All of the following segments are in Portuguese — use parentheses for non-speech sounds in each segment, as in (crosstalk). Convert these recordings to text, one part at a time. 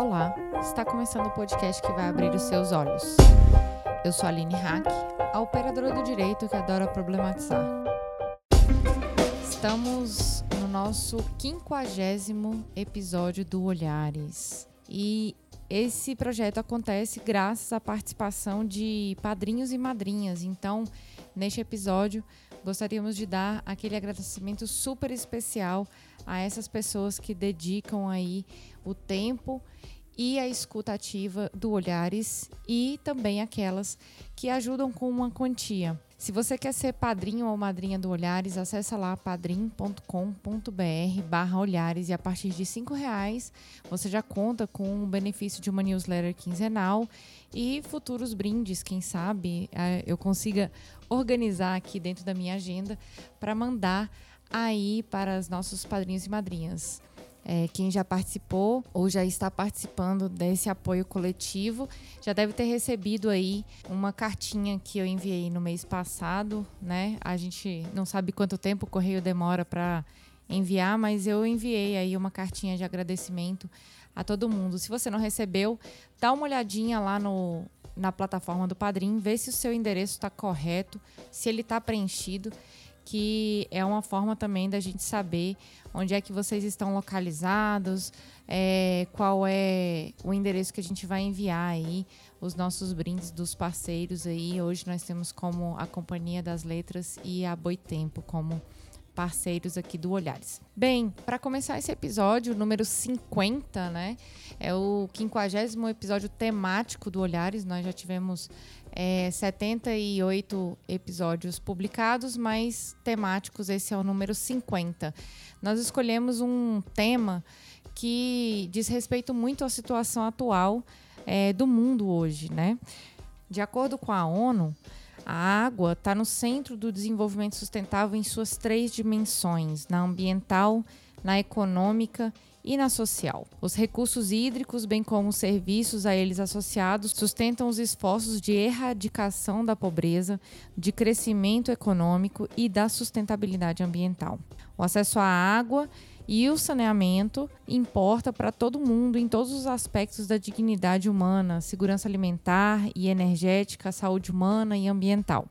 Olá, está começando o podcast que vai abrir os seus olhos. Eu sou a Aline Hack, a operadora do direito que adora problematizar. Estamos no nosso quinquagésimo episódio do Olhares e esse projeto acontece graças à participação de padrinhos e madrinhas. Então, neste episódio, gostaríamos de dar aquele agradecimento super especial a essas pessoas que dedicam aí o tempo e a escuta ativa do Olhares e também aquelas que ajudam com uma quantia. Se você quer ser padrinho ou madrinha do Olhares, acessa lá padrim.com.br barra Olhares e a partir de cinco reais você já conta com o benefício de uma newsletter quinzenal e futuros brindes, quem sabe eh, eu consiga organizar aqui dentro da minha agenda para mandar aí para os nossos padrinhos e madrinhas. É, quem já participou ou já está participando desse apoio coletivo já deve ter recebido aí uma cartinha que eu enviei no mês passado, né? A gente não sabe quanto tempo o correio demora para enviar, mas eu enviei aí uma cartinha de agradecimento a todo mundo. Se você não recebeu, dá uma olhadinha lá no, na plataforma do Padrim, vê se o seu endereço está correto, se ele está preenchido que é uma forma também da gente saber onde é que vocês estão localizados, é, qual é o endereço que a gente vai enviar aí os nossos brindes dos parceiros aí. Hoje nós temos como a Companhia das Letras e a Boitempo como parceiros aqui do Olhares. Bem, para começar esse episódio, número 50, né? É o 50 episódio temático do Olhares. Nós já tivemos é, 78 episódios publicados, mas temáticos, esse é o número 50. Nós escolhemos um tema que diz respeito muito à situação atual é, do mundo hoje, né? De acordo com a ONU, a água está no centro do desenvolvimento sustentável em suas três dimensões: na ambiental, na econômica e na social. Os recursos hídricos, bem como os serviços a eles associados, sustentam os esforços de erradicação da pobreza, de crescimento econômico e da sustentabilidade ambiental. O acesso à água e o saneamento importa para todo mundo em todos os aspectos da dignidade humana, segurança alimentar e energética, saúde humana e ambiental.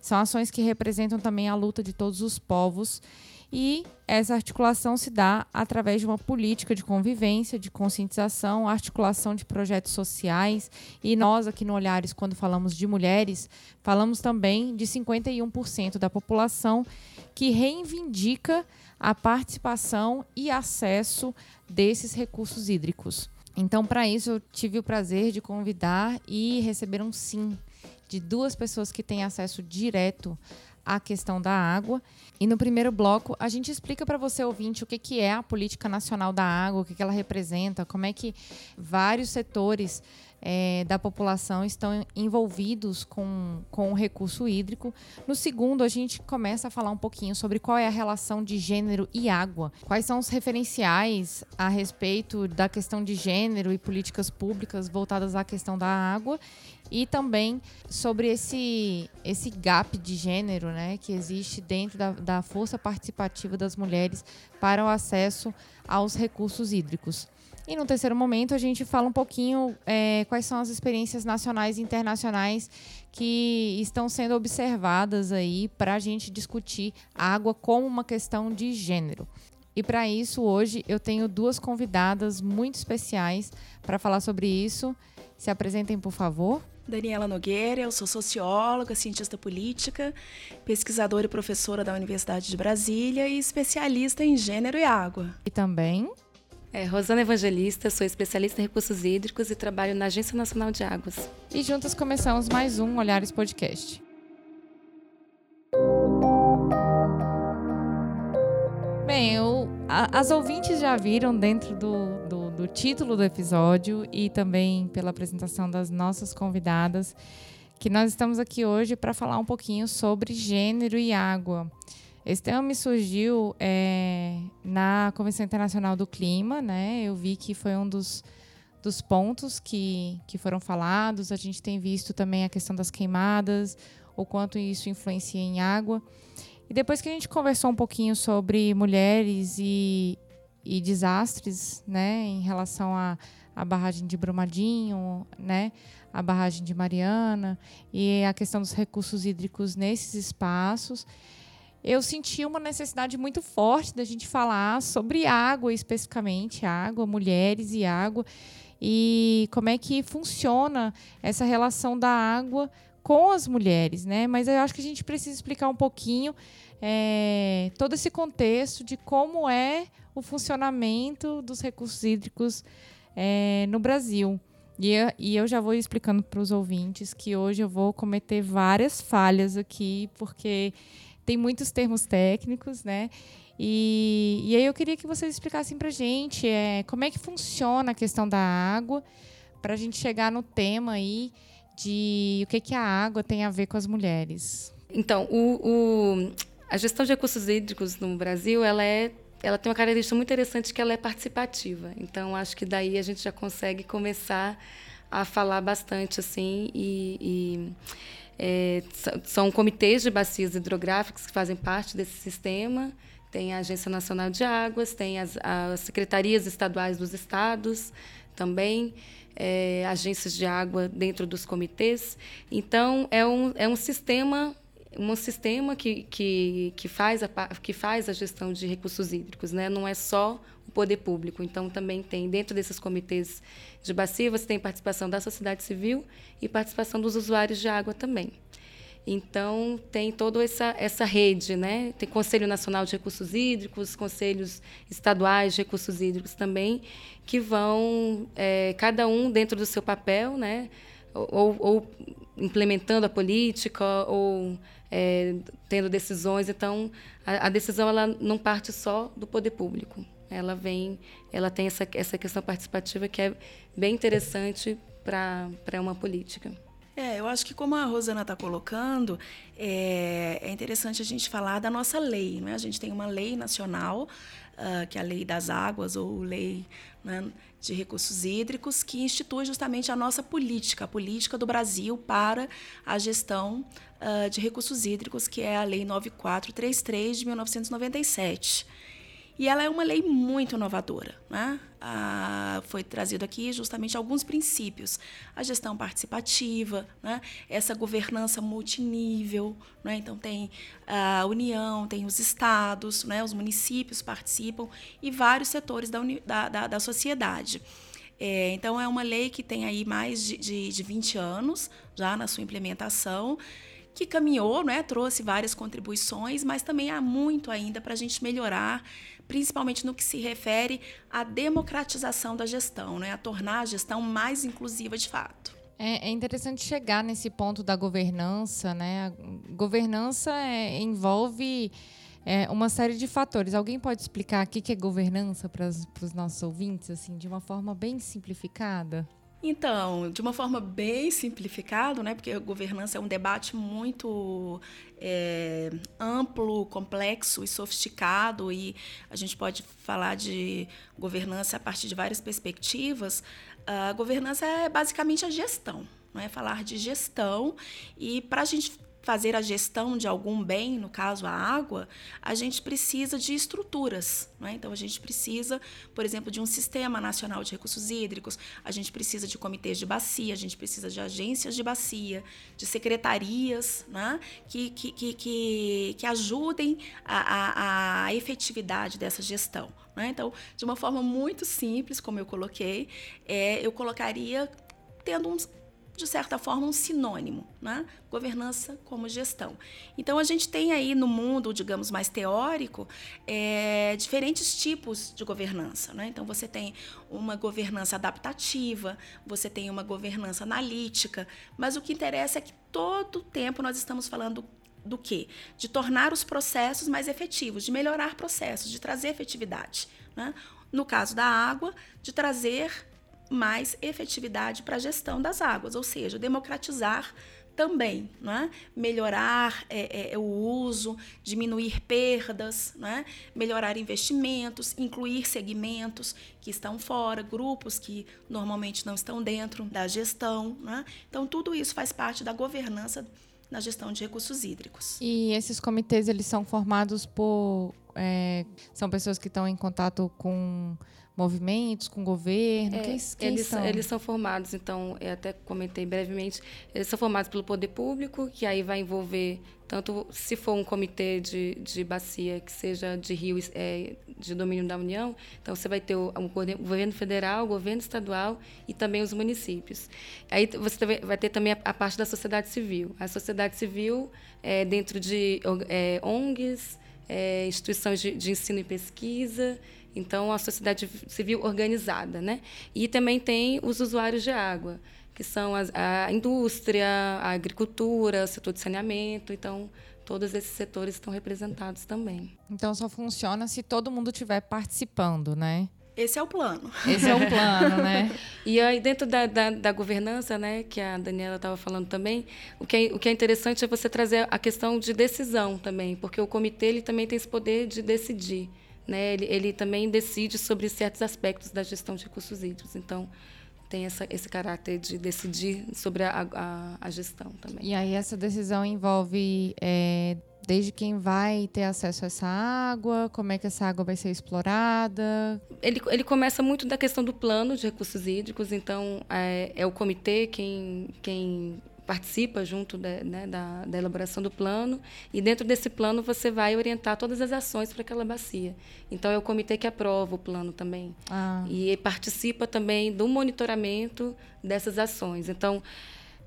São ações que representam também a luta de todos os povos e essa articulação se dá através de uma política de convivência, de conscientização, articulação de projetos sociais. E nós, aqui no Olhares, quando falamos de mulheres, falamos também de 51% da população que reivindica a participação e acesso desses recursos hídricos. Então, para isso, eu tive o prazer de convidar e receber um sim de duas pessoas que têm acesso direto a questão da água. E no primeiro bloco, a gente explica para você, ouvinte, o que, que é a Política Nacional da Água, o que, que ela representa, como é que vários setores é, da população estão envolvidos com, com o recurso hídrico. No segundo, a gente começa a falar um pouquinho sobre qual é a relação de gênero e água, quais são os referenciais a respeito da questão de gênero e políticas públicas voltadas à questão da água e também sobre esse, esse gap de gênero né, que existe dentro da, da força participativa das mulheres para o acesso aos recursos hídricos. E no terceiro momento, a gente fala um pouquinho é, quais são as experiências nacionais e internacionais que estão sendo observadas aí para a gente discutir a água como uma questão de gênero. E para isso, hoje eu tenho duas convidadas muito especiais para falar sobre isso. Se apresentem, por favor. Daniela Nogueira, eu sou socióloga, cientista política, pesquisadora e professora da Universidade de Brasília e especialista em gênero e água. E também é, Rosana Evangelista, sou especialista em recursos hídricos e trabalho na Agência Nacional de Águas. E juntas começamos mais um Olhares Podcast. Bem, eu, a, as ouvintes já viram dentro do, do, do título do episódio e também pela apresentação das nossas convidadas que nós estamos aqui hoje para falar um pouquinho sobre gênero e água. Esse tema me surgiu é, na Convenção Internacional do Clima, né? Eu vi que foi um dos, dos pontos que, que foram falados. A gente tem visto também a questão das queimadas, o quanto isso influencia em água. E depois que a gente conversou um pouquinho sobre mulheres e e desastres, né, em relação à a barragem de Brumadinho, né, a barragem de Mariana e a questão dos recursos hídricos nesses espaços, eu senti uma necessidade muito forte da gente falar sobre água especificamente, água, mulheres e água, e como é que funciona essa relação da água com as mulheres, né? Mas eu acho que a gente precisa explicar um pouquinho é, todo esse contexto de como é o funcionamento dos recursos hídricos é, no Brasil. E eu, e eu já vou explicando para os ouvintes que hoje eu vou cometer várias falhas aqui, porque tem muitos termos técnicos, né? E, e aí eu queria que vocês explicassem para a gente é, como é que funciona a questão da água, para a gente chegar no tema aí de o que, que a água tem a ver com as mulheres. Então, o, o, a gestão de recursos hídricos no Brasil, ela é ela tem uma característica muito interessante que ela é participativa. Então, acho que daí a gente já consegue começar a falar bastante assim e, e é, são comitês de bacias hidrográficas que fazem parte desse sistema. Tem a Agência Nacional de Águas, tem as, as secretarias estaduais dos estados também, é, agências de água dentro dos comitês. Então, é um, é um sistema um sistema que, que, que, faz a, que faz a gestão de recursos hídricos, né? não é só o poder público. Então, também tem, dentro desses comitês de bacia, você tem participação da sociedade civil e participação dos usuários de água também. Então, tem toda essa, essa rede, né? Tem Conselho Nacional de Recursos Hídricos, conselhos estaduais de recursos hídricos também, que vão, é, cada um dentro do seu papel, né? Ou, ou implementando a política, ou é, tendo decisões. Então, a, a, decisão ela não parte só do poder público. Ela vem, ela tem essa, essa questão participativa que é bem interessante para uma política. É, eu acho que como a Rosana está colocando, é, é, interessante a gente falar da nossa lei. Né? A gente tem uma lei nacional, uh, que é a Lei das Águas, ou Lei né, de Recursos Hídricos, que institui justamente a nossa política, a política do Brasil para a gestão uh, de recursos hídricos, que é a Lei 9433 de 1997. E ela é uma lei muito inovadora. Né? Foi trazido aqui justamente alguns princípios. A gestão participativa, né? essa governança multinível. Né? Então, tem a União, tem os estados, né? os municípios participam e vários setores da, da, da, da sociedade. É, então, é uma lei que tem aí mais de, de, de 20 anos já na sua implementação que caminhou, né, trouxe várias contribuições, mas também há muito ainda para a gente melhorar, principalmente no que se refere à democratização da gestão, né, a tornar a gestão mais inclusiva de fato. É, é interessante chegar nesse ponto da governança, né? A governança é, envolve é, uma série de fatores. Alguém pode explicar o que é governança para os nossos ouvintes, assim, de uma forma bem simplificada? Então, de uma forma bem simplificada, né, porque a governança é um debate muito é, amplo, complexo e sofisticado, e a gente pode falar de governança a partir de várias perspectivas. A governança é basicamente a gestão, não é falar de gestão, e para a gente fazer a gestão de algum bem, no caso a água, a gente precisa de estruturas. Né? Então, a gente precisa, por exemplo, de um sistema nacional de recursos hídricos, a gente precisa de comitês de bacia, a gente precisa de agências de bacia, de secretarias né? que, que, que, que, que ajudem a, a, a efetividade dessa gestão. Né? Então, de uma forma muito simples, como eu coloquei, é, eu colocaria tendo um, de certa forma, um sinônimo, né? Governança como gestão. Então, a gente tem aí no mundo, digamos, mais teórico, é, diferentes tipos de governança, né? Então, você tem uma governança adaptativa, você tem uma governança analítica, mas o que interessa é que todo tempo nós estamos falando do quê? De tornar os processos mais efetivos, de melhorar processos, de trazer efetividade. Né? No caso da água, de trazer mais efetividade para a gestão das águas, ou seja, democratizar também, né? melhorar é, é, o uso, diminuir perdas, né? melhorar investimentos, incluir segmentos que estão fora, grupos que normalmente não estão dentro da gestão. Né? Então, tudo isso faz parte da governança na gestão de recursos hídricos. E esses comitês eles são formados por é, são pessoas que estão em contato com movimentos, com o governo? É, quem, quem eles, são? eles são formados, então, eu até comentei brevemente, eles são formados pelo poder público, que aí vai envolver tanto se for um comitê de, de bacia que seja de rio é, de domínio da União, então você vai ter o, o, governo federal, o governo estadual e também os municípios. Aí você vai ter também a, a parte da sociedade civil. A sociedade civil é dentro de é, ONGs, é, instituições de, de ensino e pesquisa, então, a sociedade civil organizada, né? E também tem os usuários de água, que são as, a indústria, a agricultura, o setor de saneamento. Então, todos esses setores estão representados também. Então, só funciona se todo mundo estiver participando, né? Esse é o plano. Esse é o plano, né? (laughs) e aí, dentro da, da, da, governança, né, que a Daniela estava falando também, o que, é, o que é interessante é você trazer a questão de decisão também, porque o comitê ele também tem esse poder de decidir né, ele, ele também decide sobre certos aspectos da gestão de recursos hídricos. Então, tem essa, esse caráter de decidir sobre a, a, a, gestão também. E aí essa decisão envolve é, desde quem vai ter acesso a essa água, como é que essa água vai ser explorada? Ele, ele começa muito da questão do plano de recursos hídricos, então é, é o comitê quem, quem participa junto de, né, da, da, elaboração do plano e dentro desse plano você vai orientar todas as ações para aquela bacia. Então é o comitê que aprova o plano também ah. e participa também do monitoramento dessas ações. Então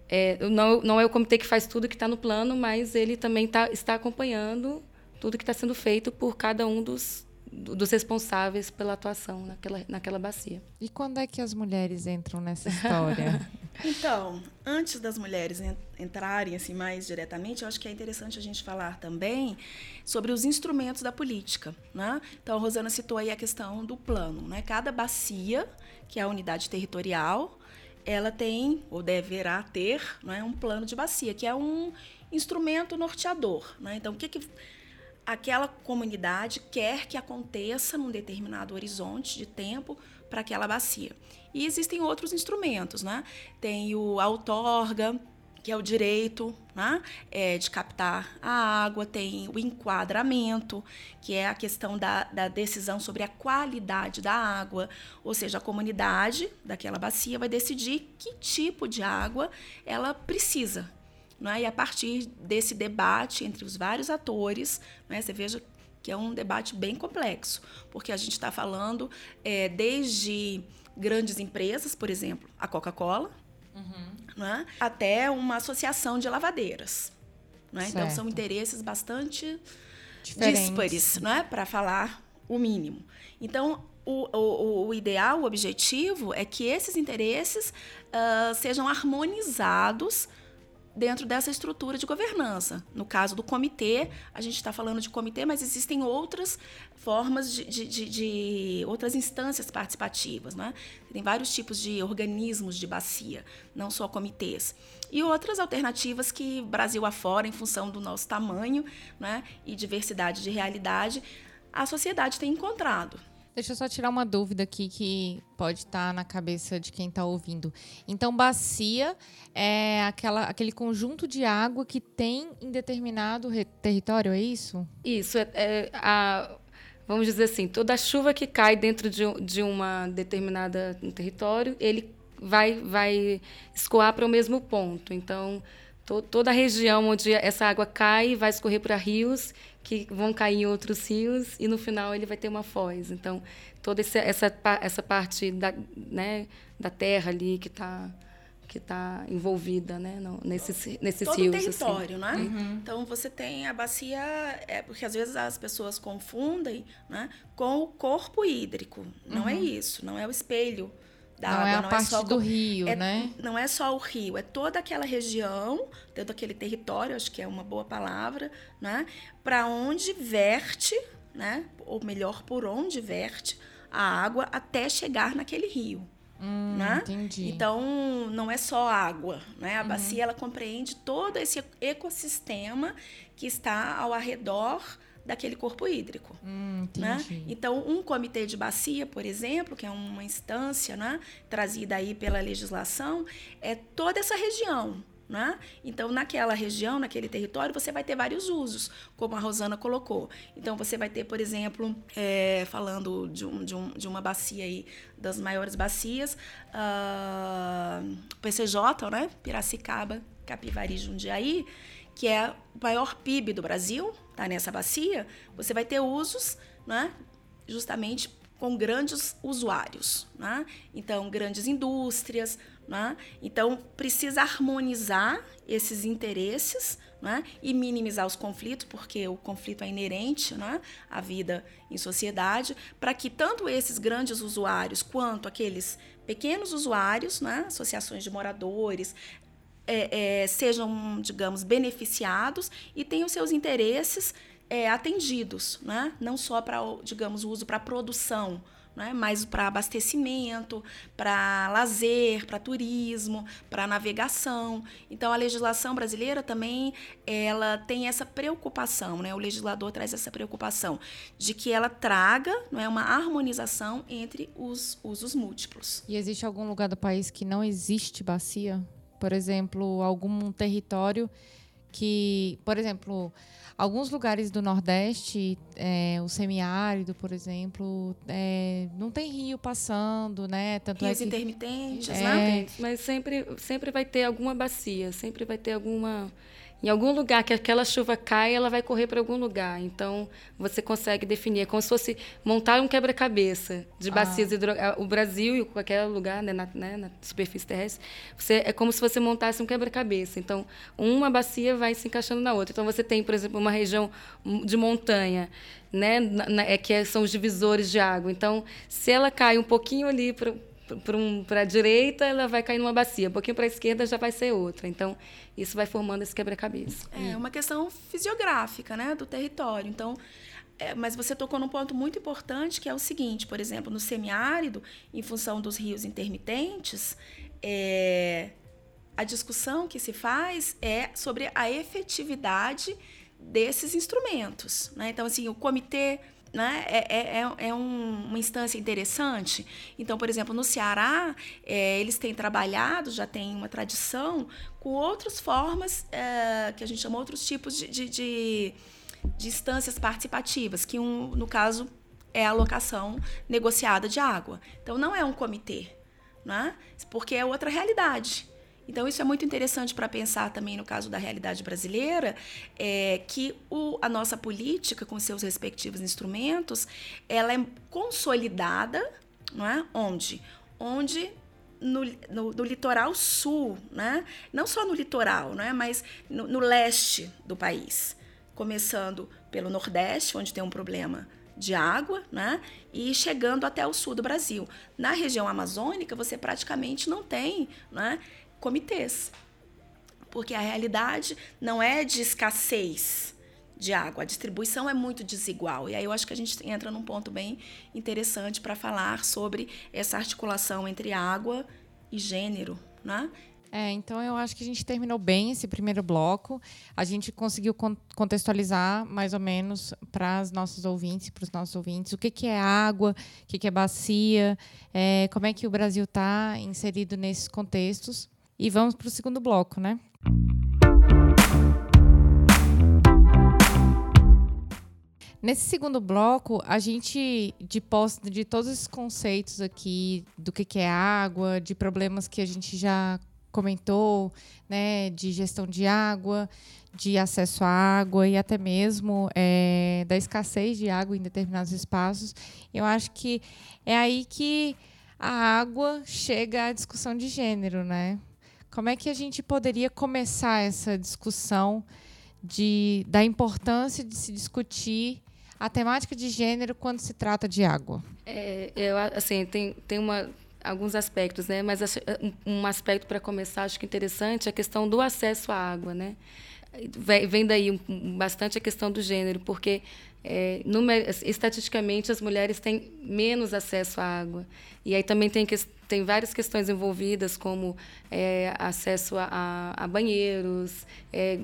é, não, não é o comitê que faz tudo que está no plano, mas ele também tá, está acompanhando tudo que está sendo feito por cada um dos, dos responsáveis pela atuação naquela, naquela bacia. E quando é que as mulheres entram nessa história? (laughs) então, antes das mulheres entrarem assim mais diretamente, eu acho que é interessante a gente falar também sobre os instrumentos da política. Né? Então, a Rosana citou aí a questão do plano. Né? Cada bacia, que é a unidade territorial, ela tem, ou deverá ter, né, um plano de bacia, que é um instrumento norteador. Né? Então, o que, que aquela comunidade quer que aconteça num determinado horizonte de tempo para aquela bacia. E existem outros instrumentos, né? Tem o outorga, que é o direito né? é, de captar a água, tem o enquadramento, que é a questão da, da decisão sobre a qualidade da água, ou seja, a comunidade daquela bacia vai decidir que tipo de água ela precisa, né? E a partir desse debate entre os vários atores, né, você veja que é um debate bem complexo, porque a gente está falando é, desde grandes empresas, por exemplo, a Coca-Cola, uhum. né, até uma associação de lavadeiras. Né? Então, são interesses bastante Diferentes. díspares, né, para falar o mínimo. Então, o, o, o, ideal, o objetivo é que esses interesses uh, sejam harmonizados dentro dessa estrutura de governança. No caso do comitê, a gente está falando de comitê, mas existem outras formas de, de, de, de, outras instâncias participativas, né? Tem vários tipos de organismos de bacia, não só comitês. E outras alternativas que Brasil afora, em função do nosso tamanho né, e diversidade de realidade, a sociedade tem encontrado. Deixa eu só tirar uma dúvida aqui que pode estar tá na cabeça de quem está ouvindo. Então, bacia é aquela, aquele conjunto de água que tem em determinado território, é isso? Isso. É, é, a, vamos dizer assim, toda chuva que cai dentro de, de uma determinada um território, ele vai, vai escoar para o mesmo ponto. Então, to, toda a região onde essa água cai vai escorrer para rios que vão cair em outros rios e no final ele vai ter uma foz. Então, toda essa, essa, essa parte da, né, da terra ali que está que está envolvida né, no, nesses, nesses Todo rios. Todo assim. território, assim. né? Uhum. Então, você tem a bacia... É porque, às vezes, as pessoas confundem né, com o corpo hídrico. Não é uhum. é isso. Não é o espelho da não é água. É a não parte é só do rio, é, né? Não é só o rio, é toda aquela região, todo aquele território, acho que é uma boa palavra, né? Para onde verte, né? Ou melhor, por onde verte a água até chegar naquele rio. Hum, né? Entendi. Então, não é só água, né? A uhum. bacia ela compreende todo esse ecossistema que está ao redor daquele corpo hídrico. Hum, né? Então, um comitê de bacia, por exemplo, que é uma instância né, trazida aí pela legislação, é toda essa região. Né? Então, naquela região, naquele território, você vai ter vários usos, como a Rosana colocou. Então, você vai ter, por exemplo, é, falando de, um, de, um, de, uma bacia aí, das maiores bacias, uh, PCJ, né? Piracicaba, Capivari, Jundiaí, que é o maior PIB do Brasil, tá nessa bacia, você vai ter usos, né? Justamente com grandes usuários, né? Então, grandes indústrias, né? Então, precisa harmonizar esses interesses né? e minimizar os conflitos, porque o conflito é inerente né? à vida em sociedade, para que tanto esses grandes usuários quanto aqueles pequenos usuários, né? associações de moradores, é, é, sejam, digamos, beneficiados e tenham seus interesses é, atendidos, né? não só para, digamos, o uso para produção, né? mas para abastecimento, para lazer, para turismo, para navegação. Então a legislação brasileira também ela tem essa preocupação, né? O legislador traz essa preocupação de que ela traga, não é, uma harmonização entre os usos múltiplos. E existe algum lugar do país que não existe bacia? Por exemplo, algum território que, por exemplo, Alguns lugares do Nordeste, é, o semiárido, por exemplo, é, não tem rio passando, né? Tanto é Rios é que, intermitentes, é, né? Mas sempre, sempre vai ter alguma bacia, sempre vai ter alguma em algum lugar que aquela chuva cai, ela vai correr para algum lugar. Então, você consegue definir. É como se fosse montar um quebra-cabeça de ah. bacias ah. hidro... O Brasil e qualquer lugar né, na, né, na, superfície terrestre, você, é como se você montasse um quebra-cabeça. Então, uma bacia vai se encaixando na outra. Então, você tem, por exemplo, uma região de montanha, né, na, é, que são os divisores de água. Então, se ela cai um pouquinho ali para para um, a direita, ela vai cair numa bacia. Um pouquinho para a esquerda já vai ser outra. Então, isso vai formando esse quebra-cabeça. É uma questão fisiográfica né, do território. Então, é, mas você tocou num ponto muito importante, que é o seguinte, por exemplo, no semiárido, em função dos rios intermitentes, é, a discussão que se faz é sobre a efetividade desses instrumentos. Né? Então, assim, o comitê né, é, é, é, é um, uma instância interessante. Então, por exemplo, no Ceará, é, eles têm trabalhado, já tem uma tradição, com outras formas, é, que a gente chama outros tipos de, de, de, de instâncias participativas, que um, no caso é a alocação negociada de água. Então, não é um comitê, né, porque é outra realidade. Então, isso é muito interessante para pensar também no caso da realidade brasileira, é que o, a nossa política, com seus respectivos instrumentos, ela é consolidada, não é? Onde? Onde no, no, no, litoral sul, né? não só no litoral, né? mas no, no leste do país. Começando pelo Nordeste, onde tem um problema de água, né? E chegando até o sul do Brasil. Na região amazônica, você praticamente não tem, né? Comitês. Porque a realidade não é de escassez de água, a distribuição é muito desigual. E aí eu acho que a gente entra num ponto bem interessante para falar sobre essa articulação entre água e gênero, né? É, então eu acho que a gente terminou bem esse primeiro bloco. A gente conseguiu contextualizar mais ou menos para os nossos ouvintes, para os nossos ouvintes, o que, que é água, o que, que é bacia, é, como é que o Brasil está inserido nesses contextos. E vamos para o segundo bloco, né? Nesse segundo bloco, a gente, de posse de todos esses conceitos aqui, do que, é água, de problemas que a gente já comentou, né, de gestão de água, de acesso à água e até mesmo é, da escassez de água em determinados espaços, eu acho que é aí que a água chega à discussão de gênero, né? Como é que a gente poderia começar essa discussão de, da importância de se discutir a temática de gênero quando se trata de água? É, eu, assim, tem, tem uma, alguns aspectos, né? Mas um aspecto para começar, acho que interessante, é a questão do acesso à água, né? Vem daí bastante a questão do gênero, porque é, estatisticamente as mulheres têm menos acesso à água. E aí também tem, que, tem várias questões envolvidas, como é, acesso a, a banheiros, é,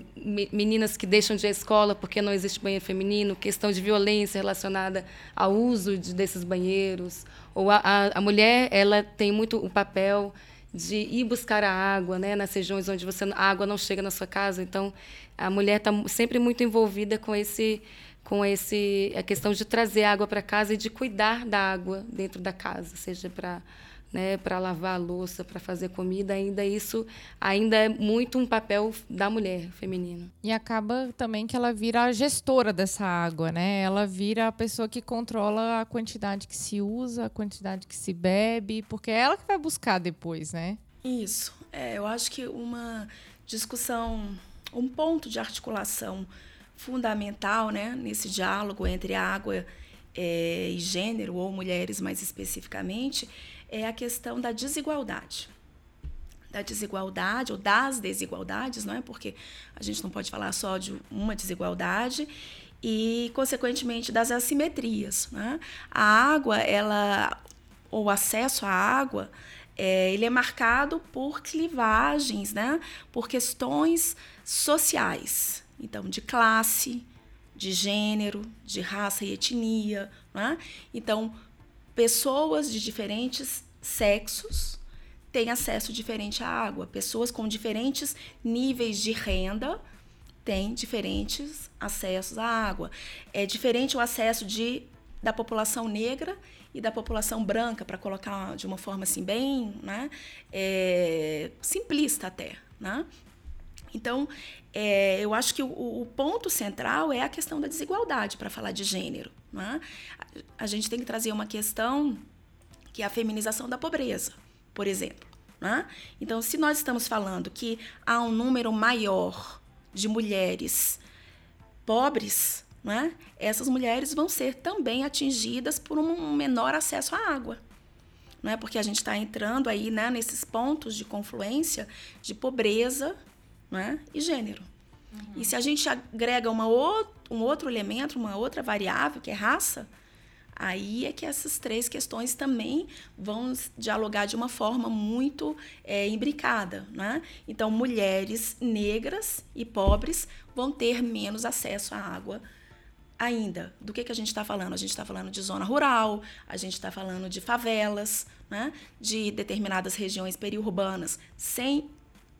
meninas que deixam de ir à escola porque não existe banheiro feminino, questão de violência relacionada ao uso de, desses banheiros. Ou a, a, a mulher ela tem muito o papel de ir buscar a água, né, nas regiões onde você a água não chega na sua casa. Então, a mulher está sempre muito envolvida com esse com esse a questão de trazer água para casa e de cuidar da água dentro da casa, seja para né, para lavar a louça, para fazer comida, ainda isso ainda é muito um papel da mulher feminina. E acaba também que ela vira a gestora dessa água, né? Ela vira a pessoa que controla a quantidade que se usa, a quantidade que se bebe, porque é ela que vai buscar depois, né? Isso. É, eu acho que uma discussão, um ponto de articulação fundamental, né, nesse diálogo entre água é, e gênero ou mulheres mais especificamente é a questão da desigualdade. Da desigualdade ou das desigualdades, não é? Porque a gente não pode falar só de uma desigualdade e, consequentemente, das assimetrias. Né? A água, ela, ou acesso à água, é, ele é marcado por clivagens, né? por questões sociais. Então, de classe, de gênero, de raça e etnia. Né? Então, pessoas de diferentes sexos têm acesso diferente à água. Pessoas com diferentes níveis de renda têm diferentes acessos à água. É diferente o acesso de, da população negra e da população branca, para colocar de uma forma assim bem né, é, simplista até. Né? Então, é, eu acho que o, o, ponto central é a questão da desigualdade para falar de gênero. Né? A gente tem que trazer uma questão que é a feminização da pobreza, por exemplo. Né? Então, se nós estamos falando que há um número maior de mulheres pobres, né? essas mulheres vão ser também atingidas por um menor acesso à água. Porque a gente está entrando aí nesses pontos de confluência de pobreza né? e gênero. Uhum. E se a gente agrega uma um outro elemento, uma outra variável, que é raça, aí é que essas três questões também vão dialogar de uma forma muito é, imbricada. Né? Então, mulheres negras e pobres vão ter menos acesso à água ainda. Do que, que a gente está falando? A gente está falando de zona rural, a gente está falando de favelas, né? de determinadas regiões periurbanas sem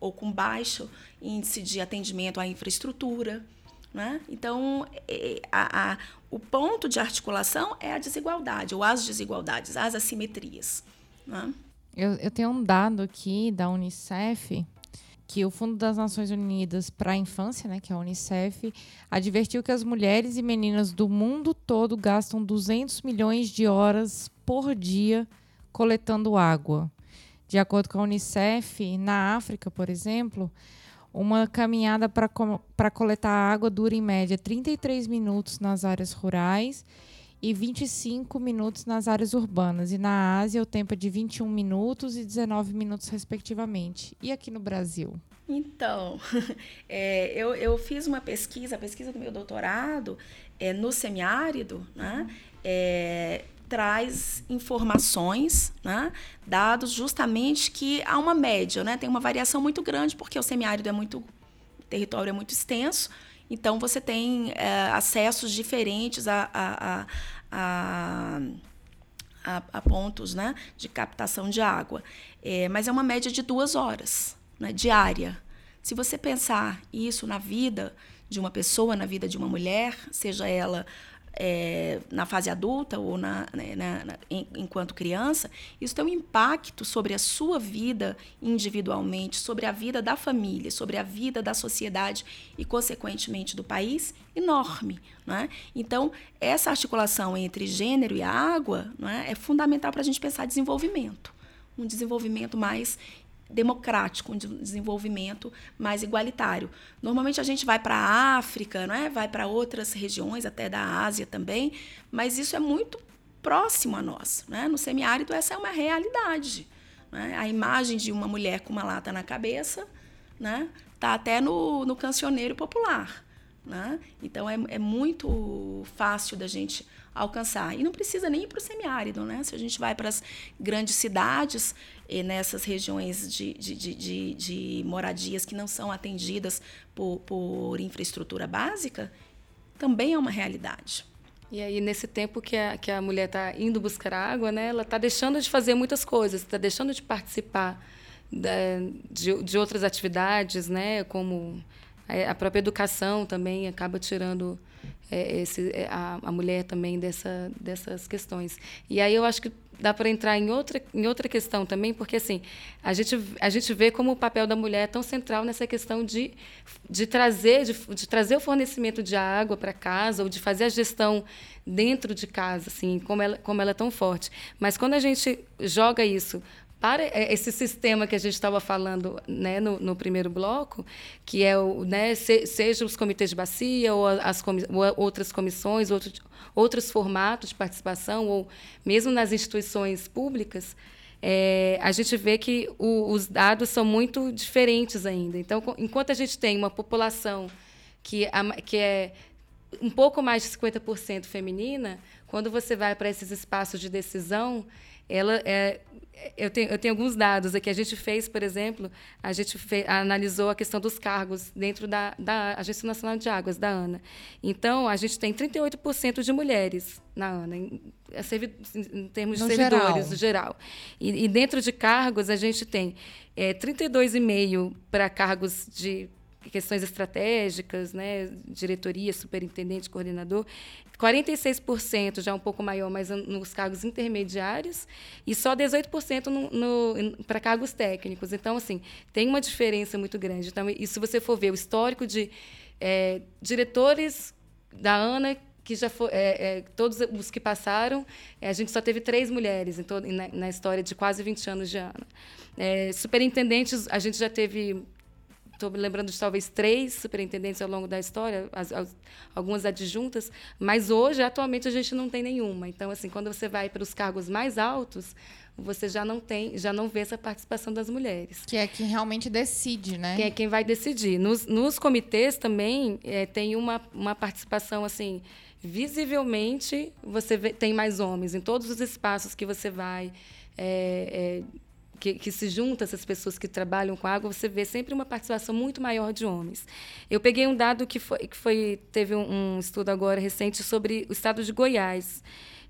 ou com baixo índice de atendimento à infraestrutura. Né? Então, é, a, a, o ponto de articulação é a desigualdade, ou as desigualdades, as assimetrias. Né? Eu, eu tenho um dado aqui da Unicef que o Fundo das Nações Unidas para a Infância, né, que é a Unicef, advertiu que as mulheres e meninas do mundo todo gastam 200 milhões de horas por dia coletando água. De acordo com a Unicef, na África, por exemplo, uma caminhada para coletar água dura em média 33 minutos nas áreas rurais e 25 minutos nas áreas urbanas. E na Ásia, o tempo é de 21 minutos e 19 minutos, respectivamente. E aqui no Brasil? Então, (laughs) é, eu, eu fiz uma pesquisa, a pesquisa do meu doutorado é, no semiárido, né? É, traz informações, né, dados justamente que há uma média, né, tem uma variação muito grande porque o semiárido é muito, o território é muito extenso, então você tem é, acessos diferentes a, a, a, a, pontos né, de captação de água, é, mas é uma média de duas horas né, diária. Se você pensar isso na vida de uma pessoa, na vida de uma mulher, seja ela é, na fase adulta ou na, né, na, na, enquanto criança, isso tem um impacto sobre a sua vida individualmente, sobre a vida da família, sobre a vida da sociedade e, consequentemente, do país, enorme. Né? Então, essa articulação entre gênero e água né, é fundamental para a gente pensar desenvolvimento. Um desenvolvimento mais democrático, um desenvolvimento mais igualitário. Normalmente a gente vai para a África, não é? vai para outras regiões, até da Ásia também, mas isso é muito próximo a nós. Né? No semiárido, essa é uma realidade. Né? A imagem de uma mulher com uma lata na cabeça né? Tá até no, no cancioneiro popular. Né? Então, é, é muito fácil da gente alcançar. E não precisa nem ir para o semiárido, né? Se a gente vai para as grandes cidades, nessas regiões de, de, de, de, moradias que não são atendidas por, por infraestrutura básica, também é uma realidade. E aí, nesse tempo que a, que a mulher está indo buscar água, né, ela está deixando de fazer muitas coisas, está deixando de participar de, de outras atividades, né? Como a própria educação também acaba tirando é, esse, é, a, a mulher também dessa, dessas questões. E aí eu acho que dá para entrar em outra, em outra questão também, porque assim, a gente, a gente vê como o papel da mulher é tão central nessa questão de, de, trazer, de, de trazer o fornecimento de água para casa, ou de fazer a gestão dentro de casa, assim, como ela, como ela é tão forte. Mas quando a gente joga isso para esse sistema que a gente estava falando né, no, no, primeiro bloco, que é o, né, se, seja os comitês de bacia ou as comi ou outras comissões, outro, outros formatos de participação, ou mesmo nas instituições públicas, é, a gente vê que o, os dados são muito diferentes ainda. Então, enquanto a gente tem uma população que, que é um pouco mais de 50% feminina, quando você vai para esses espaços de decisão, ela é, eu tenho, eu tenho alguns dados aqui. A gente fez, por exemplo, a gente fez, analisou a questão dos cargos dentro da, da Agência Nacional de Águas, da ANA. Então, a gente tem 38% de mulheres na ANA, em, em termos de no servidores, geral. no geral. E, e, dentro de cargos, a gente tem é, 32,5% para cargos de questões estratégicas, né, diretoria, superintendente, coordenador, 46% já um pouco maior, mas nos cargos intermediários, e só 18% no, no para cargos técnicos. Então, assim, tem uma diferença muito grande. Então, e se você for ver o histórico de é, diretores da ANA que já foi, é, é, todos os que passaram, é, a gente só teve três mulheres em na, na, história de quase 20 anos de ANA. É, superintendentes, a gente já teve estou me lembrando de talvez três superintendentes ao longo da história, as, as, algumas adjuntas, mas hoje, atualmente, a gente não tem nenhuma. Então, assim, quando você vai para os cargos mais altos, você já não tem, já não vê essa participação das mulheres. Que é quem realmente decide, né? Que é quem vai decidir. Nos, nos comitês também é, tem uma, uma participação assim, visivelmente você vê, tem mais homens em todos os espaços que você vai. É, é, que, que, se junta essas pessoas que trabalham com água, você vê sempre uma participação muito maior de homens. Eu peguei um dado que foi, que foi teve um, um estudo agora recente sobre o estado de Goiás,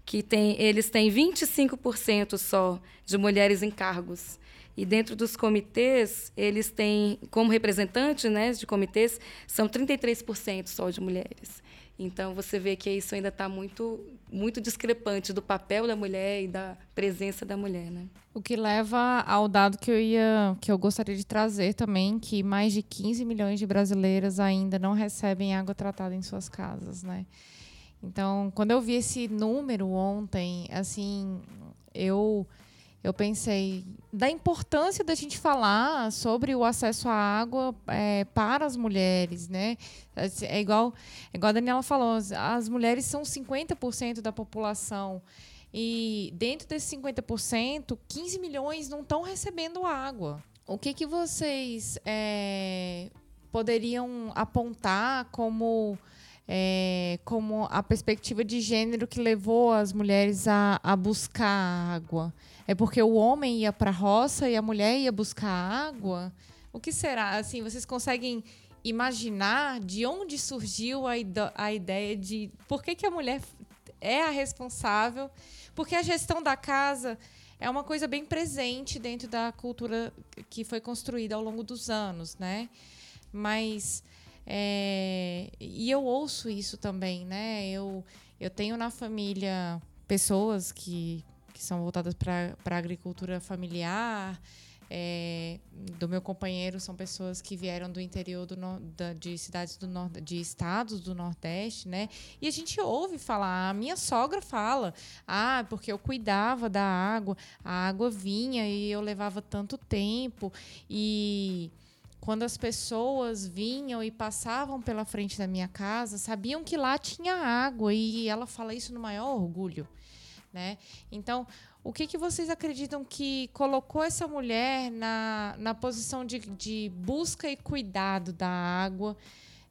que tem, eles têm 25% só de mulheres em cargos. E dentro dos comitês, eles têm, como representante né, de comitês, são 33% só de mulheres. Então você vê que isso ainda está muito, muito discrepante do papel da mulher e da presença da mulher, né? O que leva ao dado que eu ia, que eu gostaria de trazer também, que mais de 15 milhões de brasileiras ainda não recebem água tratada em suas casas, né? Então, quando eu vi esse número ontem, assim, eu eu pensei da importância da gente falar sobre o acesso à água é, para as mulheres, né? É igual, é igual a Daniela falou, as mulheres são 50% da população. E dentro desses 50%, 15 milhões não estão recebendo água. O que, que vocês é, poderiam apontar como é, como a perspectiva de gênero que levou as mulheres a, a buscar água? É porque o homem ia para a roça e a mulher ia buscar água? O que será? Assim, vocês conseguem imaginar de onde surgiu a, a ideia de por que, que a mulher é a responsável? Porque a gestão da casa é uma coisa bem presente dentro da cultura que foi construída ao longo dos anos, né? Mas é, e eu ouço isso também, né? Eu, eu tenho na família pessoas que, que são voltadas para a agricultura familiar. É, do meu companheiro são pessoas que vieram do interior do, da, de cidades do norte, de estados do Nordeste, né? E a gente ouve falar, a minha sogra fala, ah, porque eu cuidava da água, a água vinha e eu levava tanto tempo e quando as pessoas vinham e passavam pela frente da minha casa, sabiam que lá tinha água e ela fala isso no maior orgulho, né? Então, o que, que vocês acreditam que colocou essa mulher na, na posição de, de busca e cuidado da água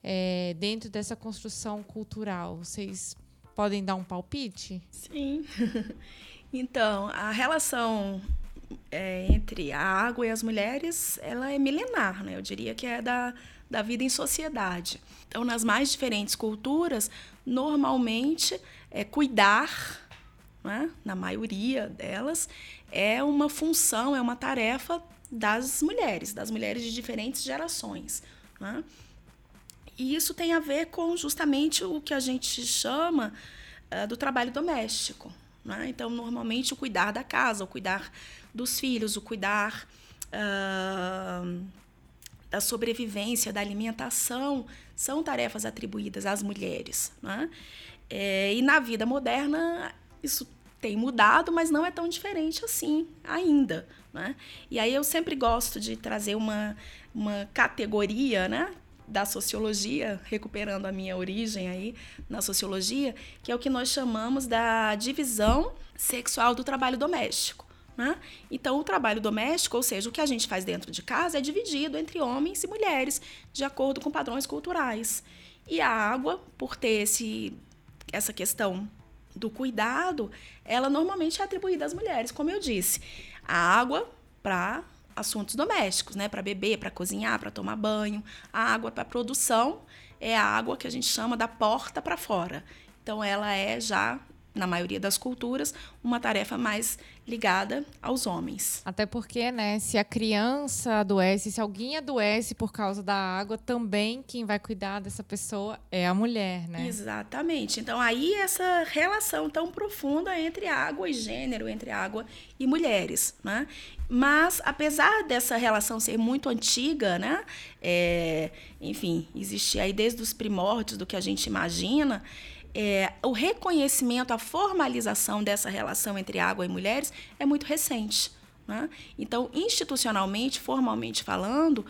é, dentro dessa construção cultural? Vocês podem dar um palpite? Sim. (laughs) então, a relação é, entre a água e as mulheres, ela é milenar, né? Eu diria que é da, da vida em sociedade. Então, nas mais diferentes culturas, normalmente, é, cuidar né, na maioria delas, é uma função, é uma tarefa das mulheres, das mulheres de diferentes gerações. Né? E isso tem a ver com justamente o que a gente chama uh, do trabalho doméstico. Né? Então, normalmente, o cuidar da casa, o cuidar dos filhos, o cuidar uh, da sobrevivência, da alimentação, são tarefas atribuídas às mulheres. Né? É, e na vida moderna, isso tem mudado, mas não é tão diferente assim ainda. Né? E aí eu sempre gosto de trazer uma, uma categoria né, da sociologia, recuperando a minha origem aí na sociologia, que é o que nós chamamos da divisão sexual do trabalho doméstico. Né? Então, o trabalho doméstico, ou seja, o que a gente faz dentro de casa, é dividido entre homens e mulheres, de acordo com padrões culturais. E a água, por ter esse, essa questão do cuidado, ela normalmente é atribuída às mulheres, como eu disse. A água para assuntos domésticos, né? Para beber, para cozinhar, para tomar banho. A água para produção é a água que a gente chama da porta para fora. Então, ela é já na maioria das culturas, uma tarefa mais ligada aos homens. Até porque, né, se a criança adoece, se alguém adoece por causa da água, também quem vai cuidar dessa pessoa é a mulher, né? Exatamente. Então aí essa relação tão profunda entre água e gênero, entre água e mulheres, né? Mas apesar dessa relação ser muito antiga, né, é, enfim, existir aí desde os primórdios do que a gente imagina, é, o reconhecimento, a formalização dessa relação entre água e mulheres é muito recente. Né? Então, institucionalmente, formalmente falando,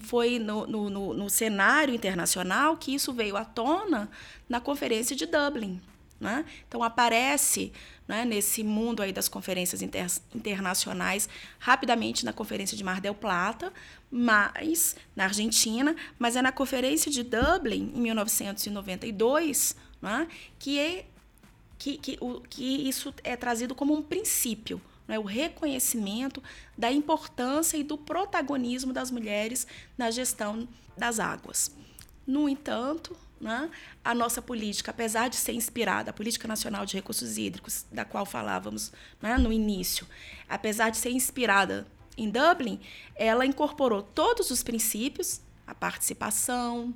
foi no, no, no, no, cenário internacional que isso veio à tona na Conferência de Dublin. Né? Então, aparece né, nesse mundo aí das conferências inter, internacionais rapidamente na Conferência de Mar del Plata, mas na Argentina, mas é na Conferência de Dublin, em 1992, né? que, é, que, que, o, que isso é trazido como um princípio, né? o reconhecimento da importância e do protagonismo das mulheres na gestão das águas. No entanto, né, a nossa política, apesar de ser inspirada, a Política Nacional de Recursos Hídricos, da qual falávamos né, no início, apesar de ser inspirada em Dublin, ela incorporou todos os princípios, a participação,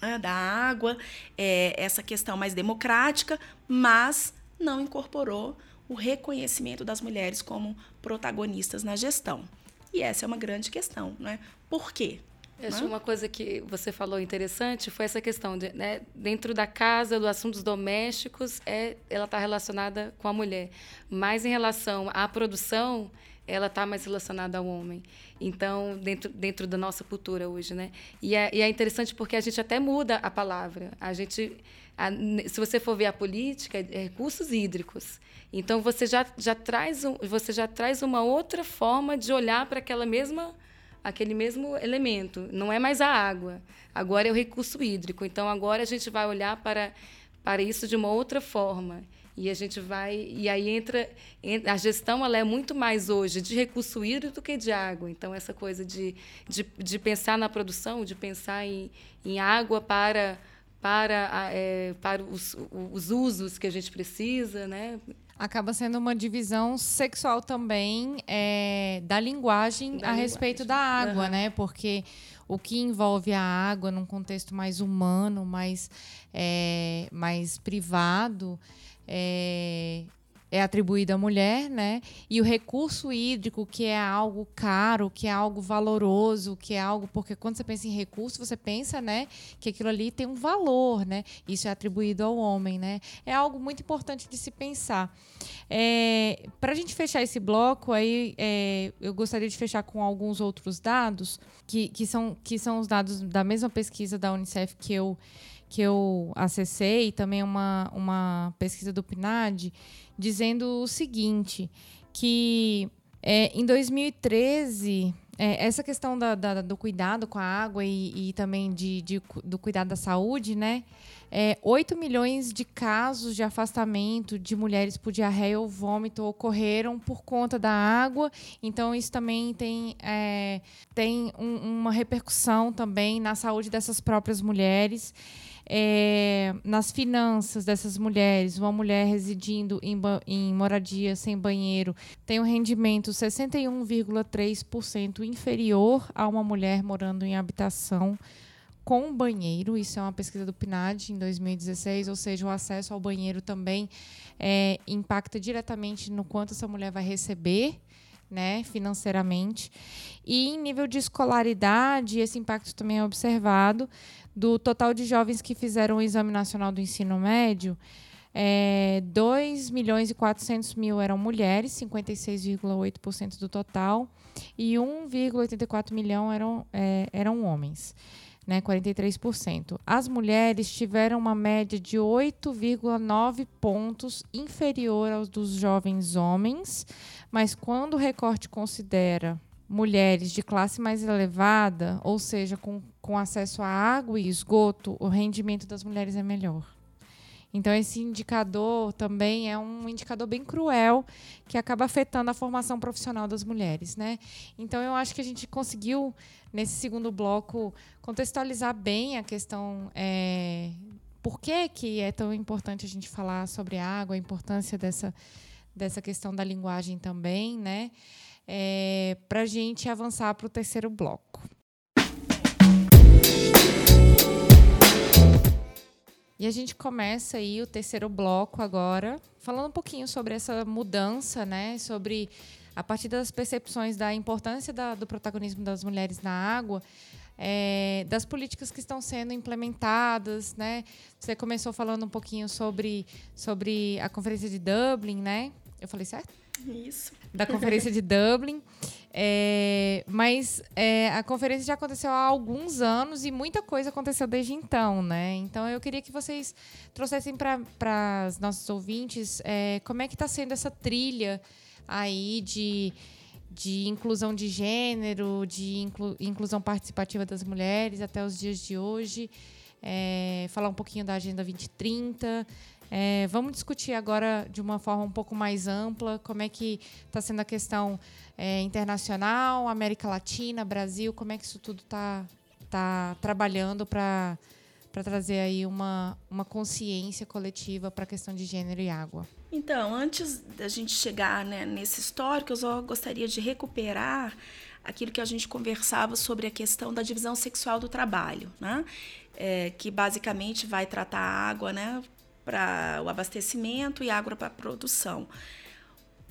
né, da água, é, essa questão mais democrática, mas não incorporou o reconhecimento das mulheres como protagonistas na gestão. E essa é uma grande questão, né? Por quê? Acho uma coisa que você falou interessante foi essa questão de, né, dentro da casa, dos assuntos domésticos, é, ela está relacionada com a mulher, mas em relação à produção, ela está mais relacionada ao homem. Então, dentro, dentro da nossa cultura hoje, né? E é, e é interessante porque a gente até muda a palavra. A gente, a, se você for ver a política, é recursos hídricos. Então, você já, já, traz um, você já traz uma outra forma de olhar para aquela mesma aquele mesmo elemento. Não é mais a água. Agora é o recurso hídrico. Então, agora a gente vai olhar para, para isso de uma outra forma. E a gente vai. E aí entra. A gestão ela é muito mais hoje de recurso hídrico do que de água. Então, essa coisa de, de, de pensar na produção, de pensar em, em água para, para, é, para os, os usos que a gente precisa, né? acaba sendo uma divisão sexual também é, da linguagem da a linguagem. respeito da água, uhum. né? Porque o que envolve a água num contexto mais humano, mais, é, mais privado, é, é atribuído à mulher, né? E o recurso hídrico, que é algo caro, que é algo valoroso, que é algo porque quando você pensa em recurso, você pensa, né, que aquilo ali tem um valor, né? Isso é atribuído ao homem, né? É algo muito importante de se pensar. É, Para a gente fechar esse bloco, aí é, eu gostaria de fechar com alguns outros dados que, que, são, que são os dados da mesma pesquisa da Unicef que eu que eu acessei, também uma, uma pesquisa do PNAD, dizendo o seguinte, que é, em 2013, é, essa questão da, da, do cuidado com a água e, e também de, de, do cuidado da saúde, né? É, 8 milhões de casos de afastamento de mulheres por diarreia ou vômito ocorreram por conta da água. Então, isso também tem, é, tem um, uma repercussão também na saúde dessas próprias mulheres. É, nas finanças dessas mulheres, uma mulher residindo em, em moradia sem banheiro tem um rendimento 61,3% inferior a uma mulher morando em habitação com banheiro. Isso é uma pesquisa do PNAD em 2016, ou seja, o acesso ao banheiro também é, impacta diretamente no quanto essa mulher vai receber. Né, financeiramente. E em nível de escolaridade, esse impacto também é observado. Do total de jovens que fizeram o Exame Nacional do Ensino Médio, é, 2 milhões e 400 mil eram mulheres, 56,8% do total, e 1,84 milhão eram, é, eram homens né, 43%. As mulheres tiveram uma média de 8,9 pontos inferior aos dos jovens homens, mas quando o recorte considera mulheres de classe mais elevada, ou seja, com, com acesso a água e esgoto, o rendimento das mulheres é melhor. Então, esse indicador também é um indicador bem cruel que acaba afetando a formação profissional das mulheres. Né? Então, eu acho que a gente conseguiu, nesse segundo bloco, contextualizar bem a questão. É, por que, que é tão importante a gente falar sobre água, a importância dessa, dessa questão da linguagem também, né? É, para a gente avançar para o terceiro bloco. E a gente começa aí o terceiro bloco agora, falando um pouquinho sobre essa mudança, né? Sobre a partir das percepções da importância da, do protagonismo das mulheres na água, é, das políticas que estão sendo implementadas, né? Você começou falando um pouquinho sobre, sobre a conferência de Dublin, né? Eu falei certo? Isso. Da conferência de Dublin. É, mas é, a conferência já aconteceu há alguns anos e muita coisa aconteceu desde então, né? Então eu queria que vocês trouxessem para os nossos ouvintes é, como é que está sendo essa trilha aí de, de inclusão de gênero, de inclu, inclusão participativa das mulheres até os dias de hoje. É, falar um pouquinho da Agenda 2030, é, vamos discutir agora de uma forma um pouco mais ampla como é que está sendo a questão é, internacional, América Latina, Brasil, como é que isso tudo está tá trabalhando para para trazer aí uma, uma consciência coletiva para a questão de gênero e água. Então, antes da gente chegar né, nesse histórico, eu só gostaria de recuperar aquilo que a gente conversava sobre a questão da divisão sexual do trabalho, né? É, que basicamente vai tratar a água né, para o abastecimento e água para a produção.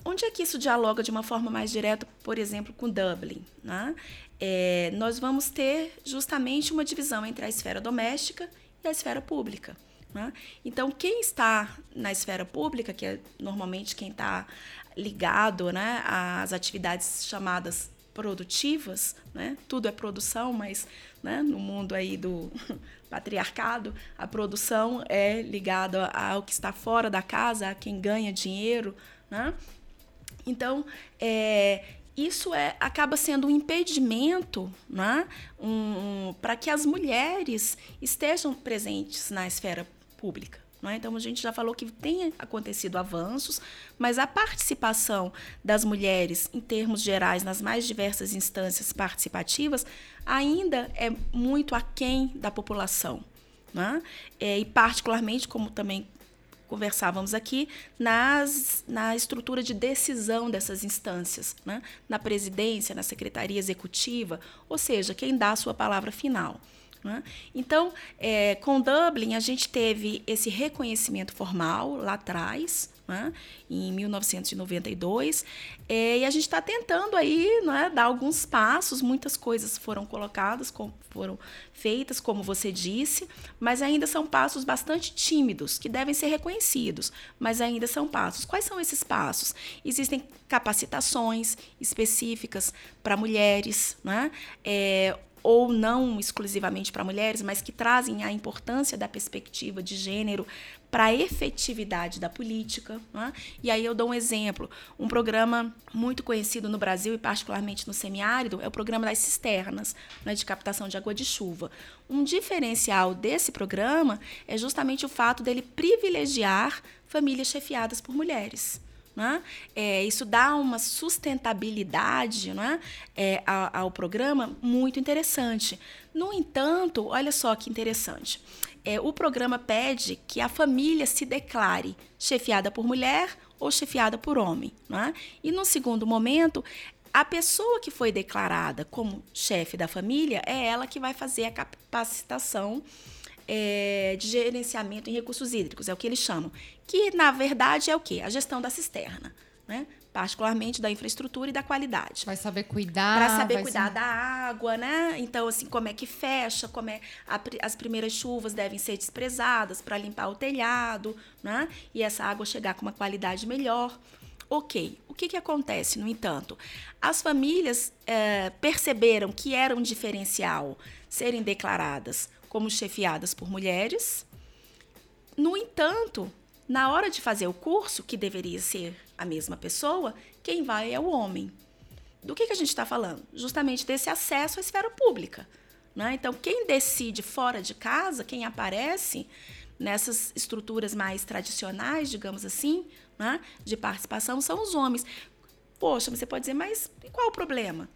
Onde é que isso dialoga de uma forma mais direta, por exemplo, com Dublin? Né? É, nós vamos ter justamente uma divisão entre a esfera doméstica e a esfera pública. Né? Então, quem está na esfera pública, que é normalmente quem está ligado né, às atividades chamadas produtivas, né? tudo é produção, mas né, no mundo aí do patriarcado, a produção é ligada ao que está fora da casa, a quem ganha dinheiro. Né? Então, é, isso é, acaba sendo um impedimento né, um, um, para que as mulheres estejam presentes na esfera pública. É? Então, a gente já falou que tem acontecido avanços, mas a participação das mulheres, em termos gerais, nas mais diversas instâncias participativas, ainda é muito aquém da população. É? É, e, particularmente, como também conversávamos aqui, nas, na estrutura de decisão dessas instâncias, né? na presidência, na secretaria executiva, ou seja, quem dá a sua palavra final. Né? Então, é, com Dublin, a gente teve esse reconhecimento formal lá atrás, né? em 1992, é, e a gente está tentando aí né, dar alguns passos, muitas coisas foram colocadas, com, foram feitas, como você disse, mas ainda são passos bastante tímidos, que devem ser reconhecidos, mas ainda são passos. Quais são esses passos? Existem capacitações específicas para mulheres, né? É, ou não exclusivamente para mulheres, mas que trazem a importância da perspectiva de gênero para a efetividade da política. Né? E aí eu dou um exemplo. Um programa muito conhecido no Brasil e particularmente no semiárido é o programa das cisternas, né, de captação de água de chuva. Um diferencial desse programa é justamente o fato dele privilegiar famílias chefiadas por mulheres. Né? É, isso dá uma sustentabilidade né? é, ao, ao, programa muito interessante. No entanto, olha só que interessante. É, o programa pede que a família se declare chefiada por mulher ou chefiada por homem. Né? E no segundo momento, a pessoa que foi declarada como chefe da família é ela que vai fazer a capacitação é, de gerenciamento em recursos hídricos, é o que eles chamam. Que, na verdade, é o quê? A gestão da cisterna. Né? particularmente da infraestrutura e da qualidade. Vai saber cuidar. Para saber cuidar ser... da água, né? Então, assim, como é que fecha, como é. A, as primeiras chuvas devem ser desprezadas para limpar o telhado, né? E essa água chegar com uma qualidade melhor. Ok. O que, que acontece, no entanto? As famílias é, perceberam que era um diferencial serem declaradas como chefiadas por mulheres. No entanto, na hora de fazer o curso, que deveria ser a mesma pessoa, quem vai é o homem. Do que, que a gente está falando? Justamente desse acesso à esfera pública. Né? Então, quem decide fora de casa, quem aparece nessas estruturas mais tradicionais, digamos assim, né, de participação, são os homens. Poxa, você pode dizer, mas qual o problema?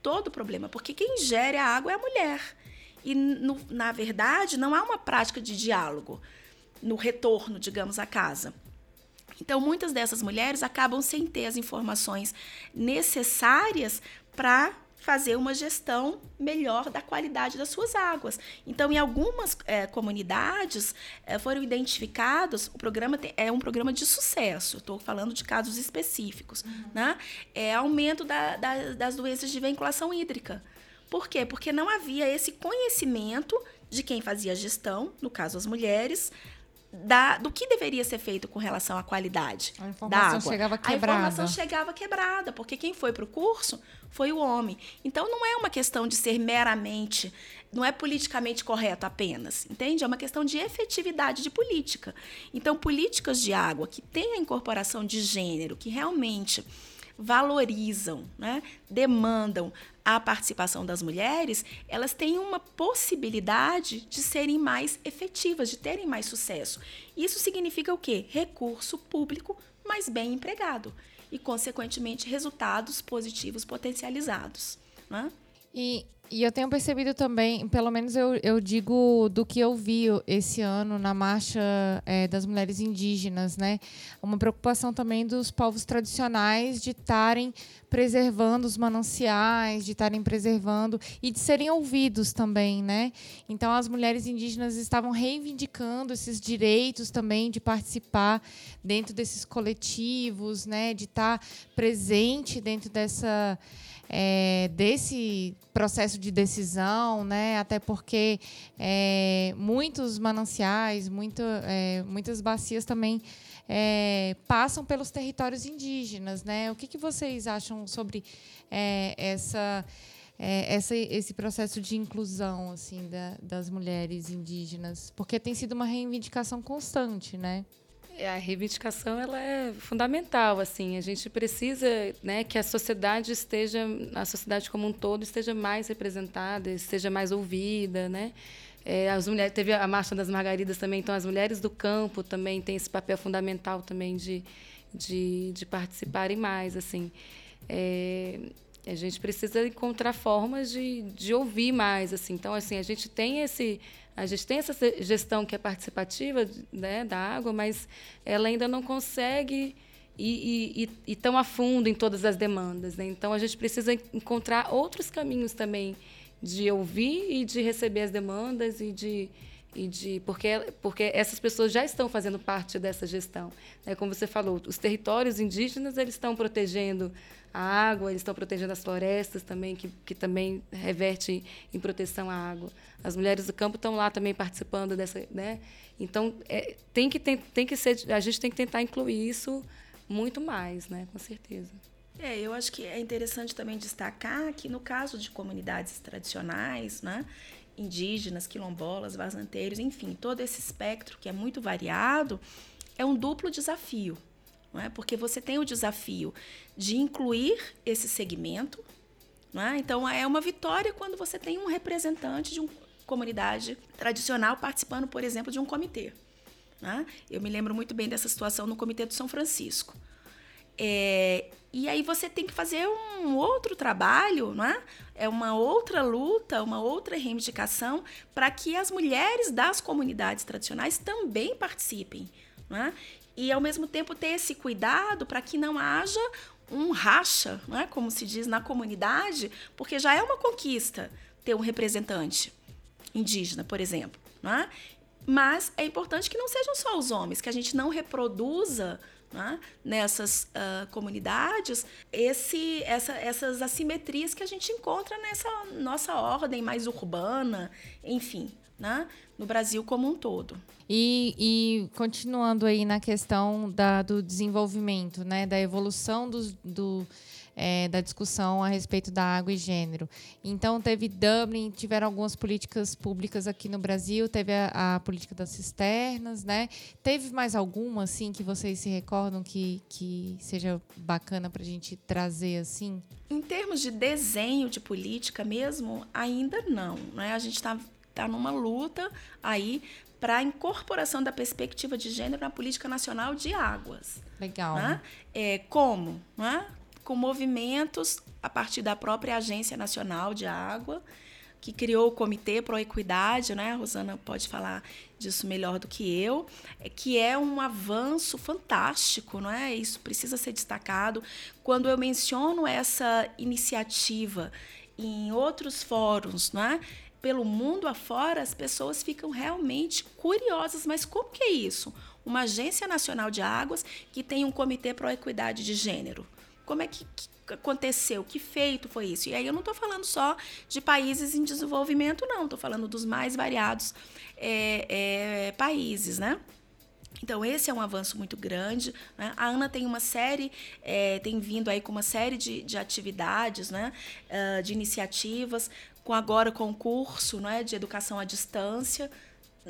Todo o problema, porque quem gere a água é a mulher. E, no, na verdade, não há uma prática de diálogo no retorno, digamos, à casa. Então, muitas dessas mulheres acabam sem ter as informações necessárias para fazer uma gestão melhor da qualidade das suas águas. Então, em algumas é, comunidades é, foram identificados, o programa tem, é um programa de sucesso, estou falando de casos específicos, uhum. né? É aumento da, da, das doenças de vinculação hídrica. Por quê? Porque não havia esse conhecimento de quem fazia a gestão, no caso as mulheres, da, do que deveria ser feito com relação à qualidade a informação da água. Chegava quebrada. A informação chegava quebrada, porque quem foi para o curso foi o homem. Então não é uma questão de ser meramente, não é politicamente correto apenas, entende? É uma questão de efetividade de política. Então políticas de água que a incorporação de gênero, que realmente valorizam, né, demandam a participação das mulheres, elas têm uma possibilidade de serem mais efetivas, de terem mais sucesso. Isso significa o quê? Recurso público mais bem empregado e, consequentemente, resultados positivos potencializados. Né? E e eu tenho percebido também, pelo menos eu, eu digo do que eu vi esse ano na Marcha é, das Mulheres Indígenas, né? Uma preocupação também dos povos tradicionais de estarem preservando os mananciais, de estarem preservando e de serem ouvidos também, né? Então as mulheres indígenas estavam reivindicando esses direitos também de participar dentro desses coletivos, né? De estar presente dentro dessa é, desse processo de decisão, né? até porque é, muitos mananciais, muito, é, muitas bacias também é, passam pelos territórios indígenas. Né? O que, que vocês acham sobre é, essa, é, essa, esse processo de inclusão assim, da, das mulheres indígenas? Porque tem sido uma reivindicação constante, né? A reivindicação ela é fundamental assim. A gente precisa né que a sociedade esteja a sociedade como um todo esteja mais representada esteja mais ouvida né? É, as mulheres teve a marcha das margaridas também então as mulheres do campo também têm esse papel fundamental também de de, de participarem mais assim. É, a gente precisa encontrar formas de, de ouvir mais assim. Então assim a gente tem esse a gente tem essa gestão que é participativa né, da água, mas ela ainda não consegue ir, ir, ir tão a fundo em todas as demandas. Né? Então, a gente precisa encontrar outros caminhos também de ouvir e de receber as demandas e de e de porque porque essas pessoas já estão fazendo parte dessa gestão né? como você falou os territórios indígenas eles estão protegendo a água eles estão protegendo as florestas também que, que também reverte em proteção à água. As mulheres do campo estão lá também participando dessa né? Então é, tem que tem, tem que ser a gente tem que tentar incluir isso muito mais né? Com certeza. É, eu acho que é interessante também destacar que no caso de comunidades tradicionais, né, indígenas, quilombolas, vazanteiros, enfim, todo esse espectro que é muito variado, é um duplo desafio. Não é? Porque você tem o desafio de incluir esse segmento. Não é? Então, é uma vitória quando você tem um representante de uma comunidade tradicional participando, por exemplo, de um comitê. É? Eu me lembro muito bem dessa situação no Comitê do São Francisco. É, e aí você tem que fazer um outro trabalho, não é? É uma outra luta, uma outra reivindicação para que as mulheres das comunidades tradicionais também participem, não é? E ao mesmo tempo ter esse cuidado para que não haja um racha, não é? Como se diz na comunidade, porque já é uma conquista ter um representante indígena, por exemplo, não é? Mas é importante que não sejam só os homens, que a gente não reproduza né, nessas uh, comunidades esse, essa, essas assimetrias que a gente encontra nessa nossa ordem mais urbana, enfim, né, no Brasil como um todo. E, e continuando aí na questão da, do desenvolvimento, né, da evolução do, do é, da discussão a respeito da água e gênero. Então, teve Dublin, tiveram algumas políticas públicas aqui no Brasil, teve a, a política das cisternas, né? Teve mais alguma, assim, que vocês se recordam que, que seja bacana para a gente trazer, assim? Em termos de desenho de política mesmo, ainda não. Né? A gente está tá numa luta aí para a incorporação da perspectiva de gênero na política nacional de águas. Legal. Né? É, como? Né? com movimentos a partir da própria Agência Nacional de Água, que criou o Comitê Pro Equidade, né? A Rosana pode falar disso melhor do que eu, é que é um avanço fantástico, não é? Isso precisa ser destacado. Quando eu menciono essa iniciativa em outros fóruns, não é? Pelo mundo afora, as pessoas ficam realmente curiosas, mas como que é isso? Uma agência nacional de águas que tem um comitê pro equidade de gênero. Como é que, que aconteceu? Que feito foi isso? E aí eu não estou falando só de países em desenvolvimento, não. Estou falando dos mais variados é, é, países, né? Então, esse é um avanço muito grande. Né? A Ana tem uma série, é, tem vindo aí com uma série de, de atividades, né? Uh, de iniciativas, com agora concurso né? de educação à distância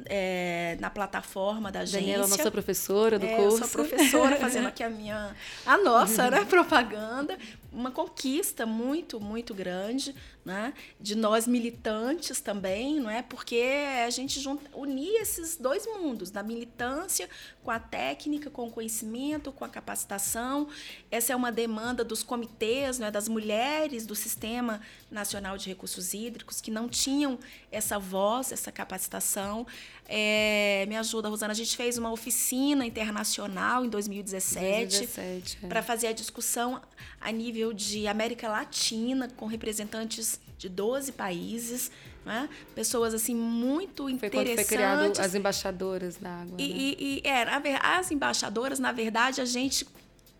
é, na plataforma da agência. Daniela, nossa professora do é, curso. Eu sou professora, (laughs) fazendo aqui a minha, a nossa né, propaganda. Uma conquista muito, muito grande, né? De nós militantes também, não é? Porque a gente junta, unir esses dois mundos, da militância com a técnica, com o conhecimento, com a capacitação. Essa é uma demanda dos comitês, né, das mulheres do Sistema Nacional de Recursos Hídricos, que não tinham essa voz, essa capacitação. É, me ajuda, Rosana. A gente fez uma oficina internacional em 2017, 2017 é. para fazer a discussão a nível de América Latina, com representantes de 12 países. Né? Pessoas assim muito foi interessantes. Foi criado as embaixadoras da água. E, né? e, e era, as embaixadoras, na verdade, a gente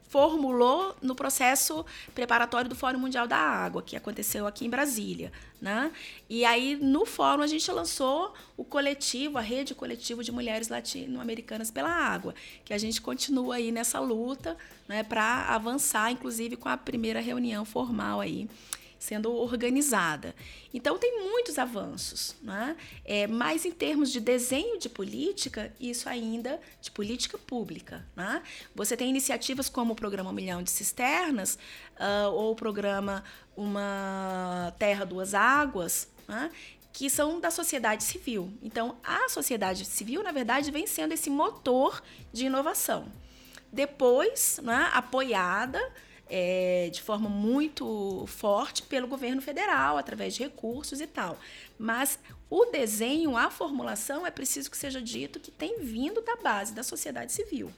formulou no processo preparatório do Fórum Mundial da Água, que aconteceu aqui em Brasília. Né? E aí, no fórum, a gente lançou o coletivo, a rede coletivo de mulheres latino-americanas pela água, que a gente continua aí nessa luta né, para avançar, inclusive com a primeira reunião formal aí sendo organizada. Então, tem muitos avanços, né? é, mas em termos de desenho de política, isso ainda de política pública. Né? Você tem iniciativas como o Programa Milhão de Cisternas uh, ou o programa Uma Terra, Duas Águas, né? que são da sociedade civil. Então, a sociedade civil, na verdade, vem sendo esse motor de inovação. Depois, né, apoiada é, de forma muito forte pelo governo federal, através de recursos e tal. Mas o desenho, a formulação, é preciso que seja dito que tem vindo da base da sociedade civil.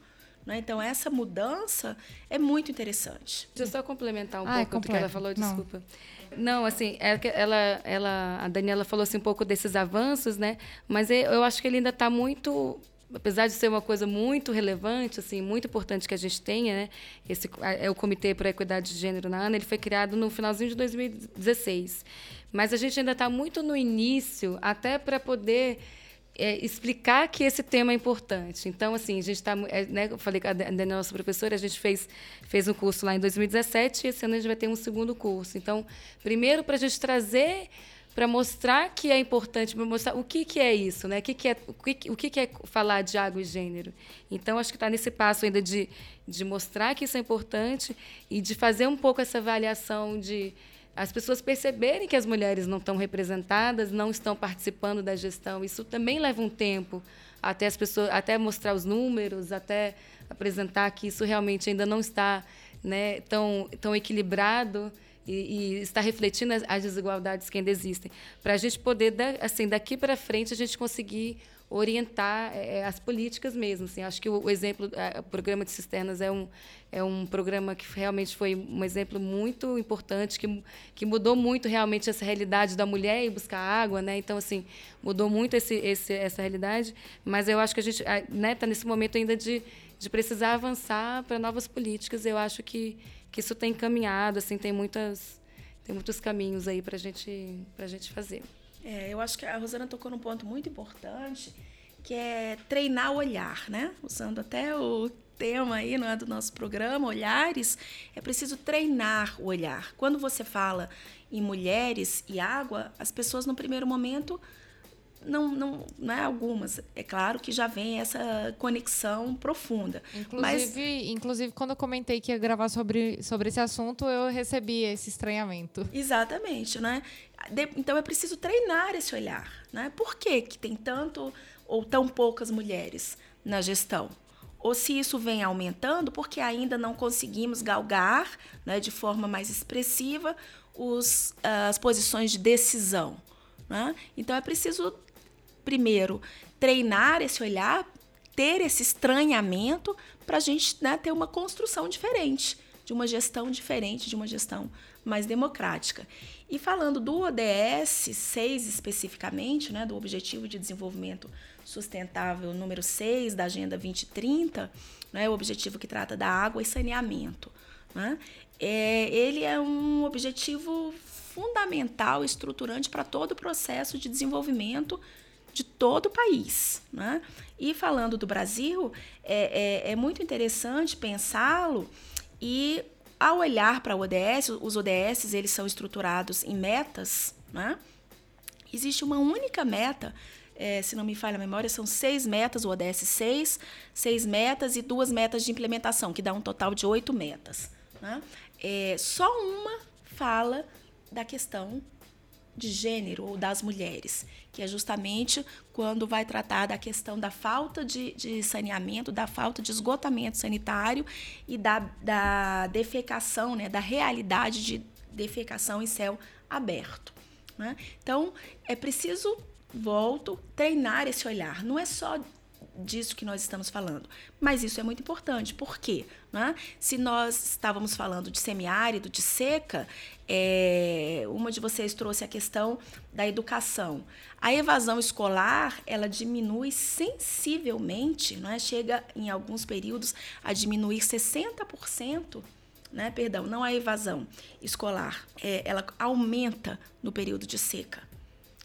Né? Então, essa mudança é muito interessante. Deixa eu só complementar um ah, pouco do que ela falou, desculpa. Não, Não assim, é ela, ela, a Daniela falou assim, um pouco desses avanços, né? Mas eu acho que ele ainda está muito apesar de ser uma coisa muito relevante, assim, muito importante que a gente tenha, né? Esse é o Comitê para a Equidade de Gênero na ANA, ele foi criado no finalzinho de 2016. Mas a gente ainda está muito no início, até para poder é, explicar que esse tema é importante. Então, assim, a gente está, é, né, eu falei com a nossa professora, a gente fez, fez um curso lá em 2017 e esse ano a gente vai ter um segundo curso. Então, primeiro para a gente trazer para mostrar que é importante, para mostrar o que, que é isso, né? o, que, que, é, o, que, o que, que é falar de água e gênero. Então, acho que está nesse passo ainda de, de mostrar que isso é importante e de fazer um pouco essa avaliação de as pessoas perceberem que as mulheres não estão representadas, não estão participando da gestão. Isso também leva um tempo até as pessoas, até mostrar os números, até apresentar que isso realmente ainda não está né, tão, tão equilibrado e, e está refletindo as, as, desigualdades que ainda existem, para a gente poder, assim, daqui para frente, a gente conseguir orientar é, as políticas mesmo. Assim. Acho que o, o exemplo, o programa de cisternas é um, é um programa que realmente foi um exemplo muito importante, que, que mudou muito realmente essa realidade da mulher e buscar água. Né? Então, assim, mudou muito esse, esse, essa realidade, mas eu acho que a gente está né, tá nesse momento ainda de, de precisar avançar para novas políticas. Eu acho que, que isso tem caminhado, assim, tem, muitas, tem muitos caminhos aí para gente, a gente fazer. É, eu acho que a Rosana tocou num ponto muito importante, que é treinar o olhar, né? Usando até o tema aí não é, do nosso programa, Olhares, é preciso treinar o olhar. Quando você fala em mulheres e água, as pessoas no primeiro momento não, não, não é algumas. É claro que já vem essa conexão profunda. Inclusive, mas, inclusive quando eu comentei que ia gravar sobre, sobre esse assunto, eu recebi esse estranhamento. Exatamente, né? De, então é preciso treinar esse olhar, né? Por que, que tem tanto ou tão poucas mulheres na gestão? Ou se isso vem aumentando, porque ainda não conseguimos galgar né, de forma mais expressiva os, as posições de decisão. Né? Então é preciso primeiro, treinar esse olhar, ter esse estranhamento para a gente né, ter uma construção diferente, de uma gestão diferente, de uma gestão mais democrática. E falando do ODS 6 especificamente, né, do Objetivo de Desenvolvimento Sustentável número 6 da Agenda 2030, né, o objetivo que trata da água e saneamento. Né, é, ele é um objetivo fundamental, estruturante para todo o processo de desenvolvimento de todo o país. Né? E falando do Brasil, é, é, é muito interessante pensá-lo e ao olhar para o ODS, os ODS eles são estruturados em metas, né? existe uma única meta, é, se não me falha a memória, são seis metas, o ODS 6, seis metas e duas metas de implementação, que dá um total de oito metas. Né? É, só uma fala da questão de gênero ou das mulheres, que é justamente quando vai tratar da questão da falta de, de saneamento, da falta de esgotamento sanitário e da, da defecação, né, da realidade de defecação em céu aberto. Né? Então, é preciso, volto, treinar esse olhar. Não é só disso que nós estamos falando. Mas isso é muito importante. Por quê? Né? Se nós estávamos falando de semiárido, de seca, é, uma de vocês trouxe a questão da educação. A evasão escolar, ela diminui sensivelmente, né? chega em alguns períodos a diminuir 60%. Né, perdão, não a evasão escolar, é, ela aumenta no período de seca.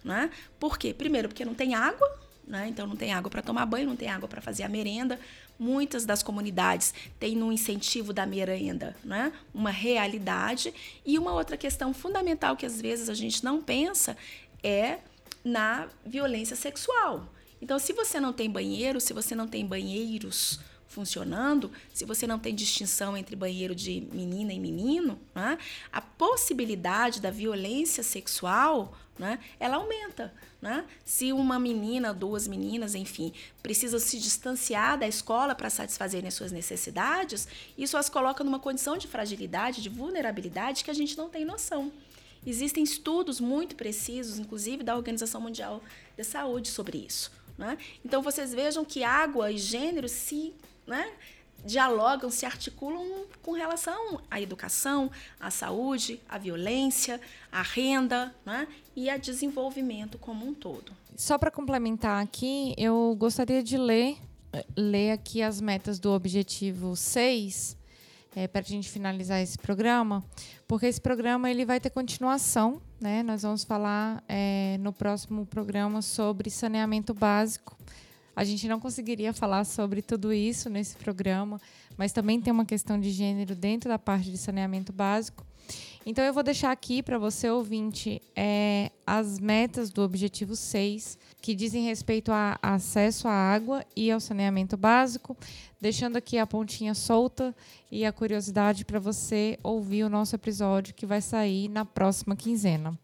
Né? Por quê? Primeiro, porque não tem água, né? Então não tem água para tomar banho, não tem água para fazer a merenda. Muitas das comunidades têm no incentivo da merenda né? uma realidade. E uma outra questão fundamental que às vezes a gente não pensa é na violência sexual. Então, se você não tem banheiro, se você não tem banheiros funcionando, se você não tem distinção entre banheiro de menina e menino, né? a possibilidade da violência sexual né, ela aumenta. Né? Se uma menina, duas meninas, enfim, precisam se distanciar da escola para satisfazerem suas necessidades, isso as coloca numa condição de fragilidade, de vulnerabilidade que a gente não tem noção. Existem estudos muito precisos, inclusive da Organização Mundial da Saúde, sobre isso. Né? Então, vocês vejam que água e gênero se né, dialogam, se articulam com relação à educação, à saúde, à violência, à renda né? e a desenvolvimento como um todo. Só para complementar aqui, eu gostaria de ler, ler aqui as metas do objetivo 6, é, para a gente finalizar esse programa, porque esse programa ele vai ter continuação. Né? Nós vamos falar é, no próximo programa sobre saneamento básico a gente não conseguiria falar sobre tudo isso nesse programa, mas também tem uma questão de gênero dentro da parte de saneamento básico. Então, eu vou deixar aqui para você, ouvinte, é, as metas do objetivo 6, que dizem respeito a acesso à água e ao saneamento básico, deixando aqui a pontinha solta e a curiosidade para você ouvir o nosso episódio que vai sair na próxima quinzena.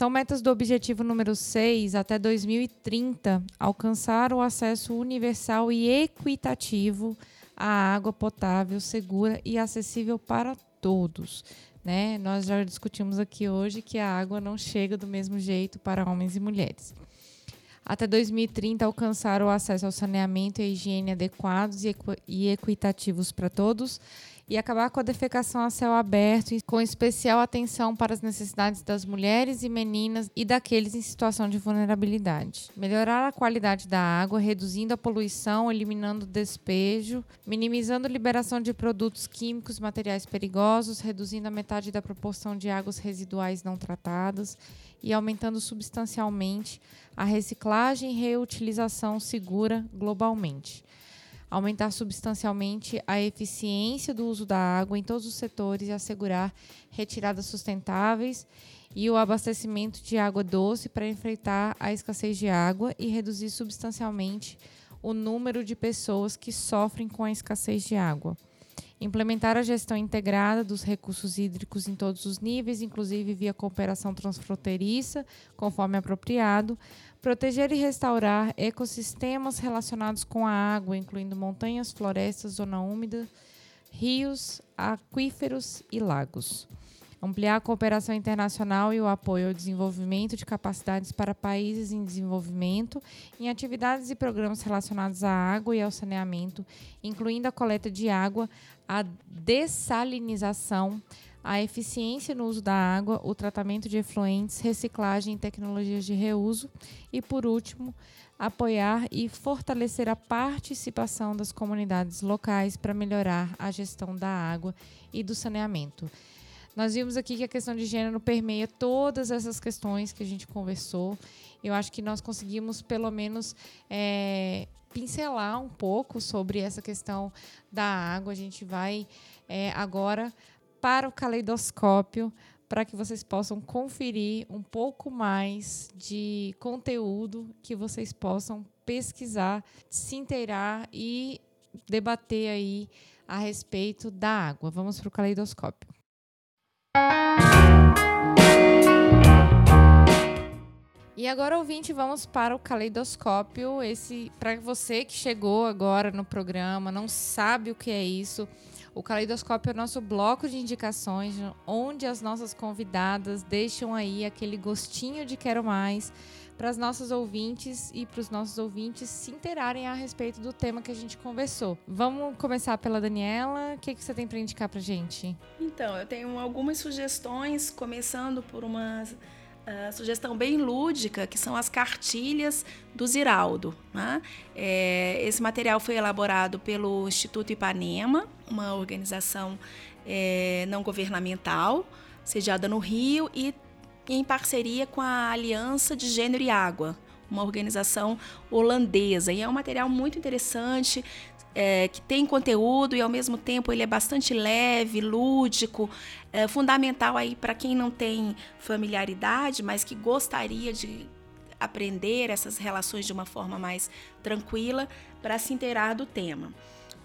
São metas do objetivo número 6 até 2030 alcançar o acesso universal e equitativo a água potável, segura e acessível para todos. Né? Nós já discutimos aqui hoje que a água não chega do mesmo jeito para homens e mulheres. Até 2030, alcançar o acesso ao saneamento e à higiene adequados e equitativos para todos e acabar com a defecação a céu aberto, com especial atenção para as necessidades das mulheres e meninas e daqueles em situação de vulnerabilidade. Melhorar a qualidade da água, reduzindo a poluição, eliminando o despejo, minimizando a liberação de produtos químicos materiais perigosos, reduzindo a metade da proporção de águas residuais não tratadas e aumentando substancialmente a reciclagem e reutilização segura globalmente aumentar substancialmente a eficiência do uso da água em todos os setores e assegurar retiradas sustentáveis e o abastecimento de água doce para enfrentar a escassez de água e reduzir substancialmente o número de pessoas que sofrem com a escassez de água. Implementar a gestão integrada dos recursos hídricos em todos os níveis, inclusive via cooperação transfronteiriça, conforme apropriado, Proteger e restaurar ecossistemas relacionados com a água, incluindo montanhas, florestas, zona úmida, rios, aquíferos e lagos. Ampliar a cooperação internacional e o apoio ao desenvolvimento de capacidades para países em desenvolvimento em atividades e programas relacionados à água e ao saneamento, incluindo a coleta de água, a dessalinização, a eficiência no uso da água, o tratamento de efluentes, reciclagem e tecnologias de reuso e, por último, apoiar e fortalecer a participação das comunidades locais para melhorar a gestão da água e do saneamento. Nós vimos aqui que a questão de gênero permeia todas essas questões que a gente conversou. Eu acho que nós conseguimos, pelo menos, é, pincelar um pouco sobre essa questão da água. A gente vai é, agora para o caleidoscópio para que vocês possam conferir um pouco mais de conteúdo que vocês possam pesquisar, se inteirar e debater aí a respeito da água. Vamos para o caleidoscópio. E agora, ouvinte, vamos para o caleidoscópio. Esse para você que chegou agora no programa, não sabe o que é isso. O Caleidoscópio é o nosso bloco de indicações, onde as nossas convidadas deixam aí aquele gostinho de quero mais para as nossas ouvintes e para os nossos ouvintes se interarem a respeito do tema que a gente conversou. Vamos começar pela Daniela. O que, que você tem para indicar para gente? Então, eu tenho algumas sugestões, começando por uma uh, sugestão bem lúdica, que são as cartilhas do Ziraldo. Né? É, esse material foi elaborado pelo Instituto Ipanema, uma organização é, não governamental, sediada no Rio e em parceria com a Aliança de Gênero e Água, uma organização holandesa. E é um material muito interessante, é, que tem conteúdo e ao mesmo tempo ele é bastante leve, lúdico, é fundamental aí para quem não tem familiaridade, mas que gostaria de aprender essas relações de uma forma mais tranquila para se inteirar do tema.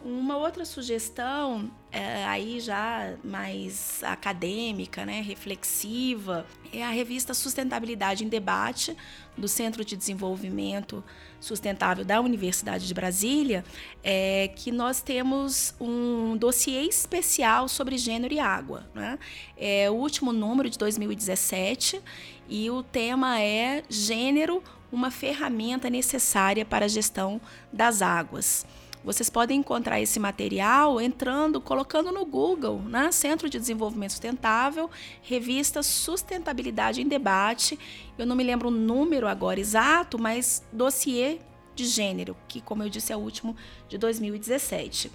Uma outra sugestão, é, aí já mais acadêmica, né, reflexiva, é a revista Sustentabilidade em Debate, do Centro de Desenvolvimento Sustentável da Universidade de Brasília, é, que nós temos um dossiê especial sobre gênero e água. Né? É o último número de 2017 e o tema é Gênero, uma ferramenta necessária para a gestão das águas. Vocês podem encontrar esse material entrando, colocando no Google, né? Centro de Desenvolvimento Sustentável, revista Sustentabilidade em Debate. Eu não me lembro o número agora exato, mas dossiê de gênero, que, como eu disse, é o último de 2017.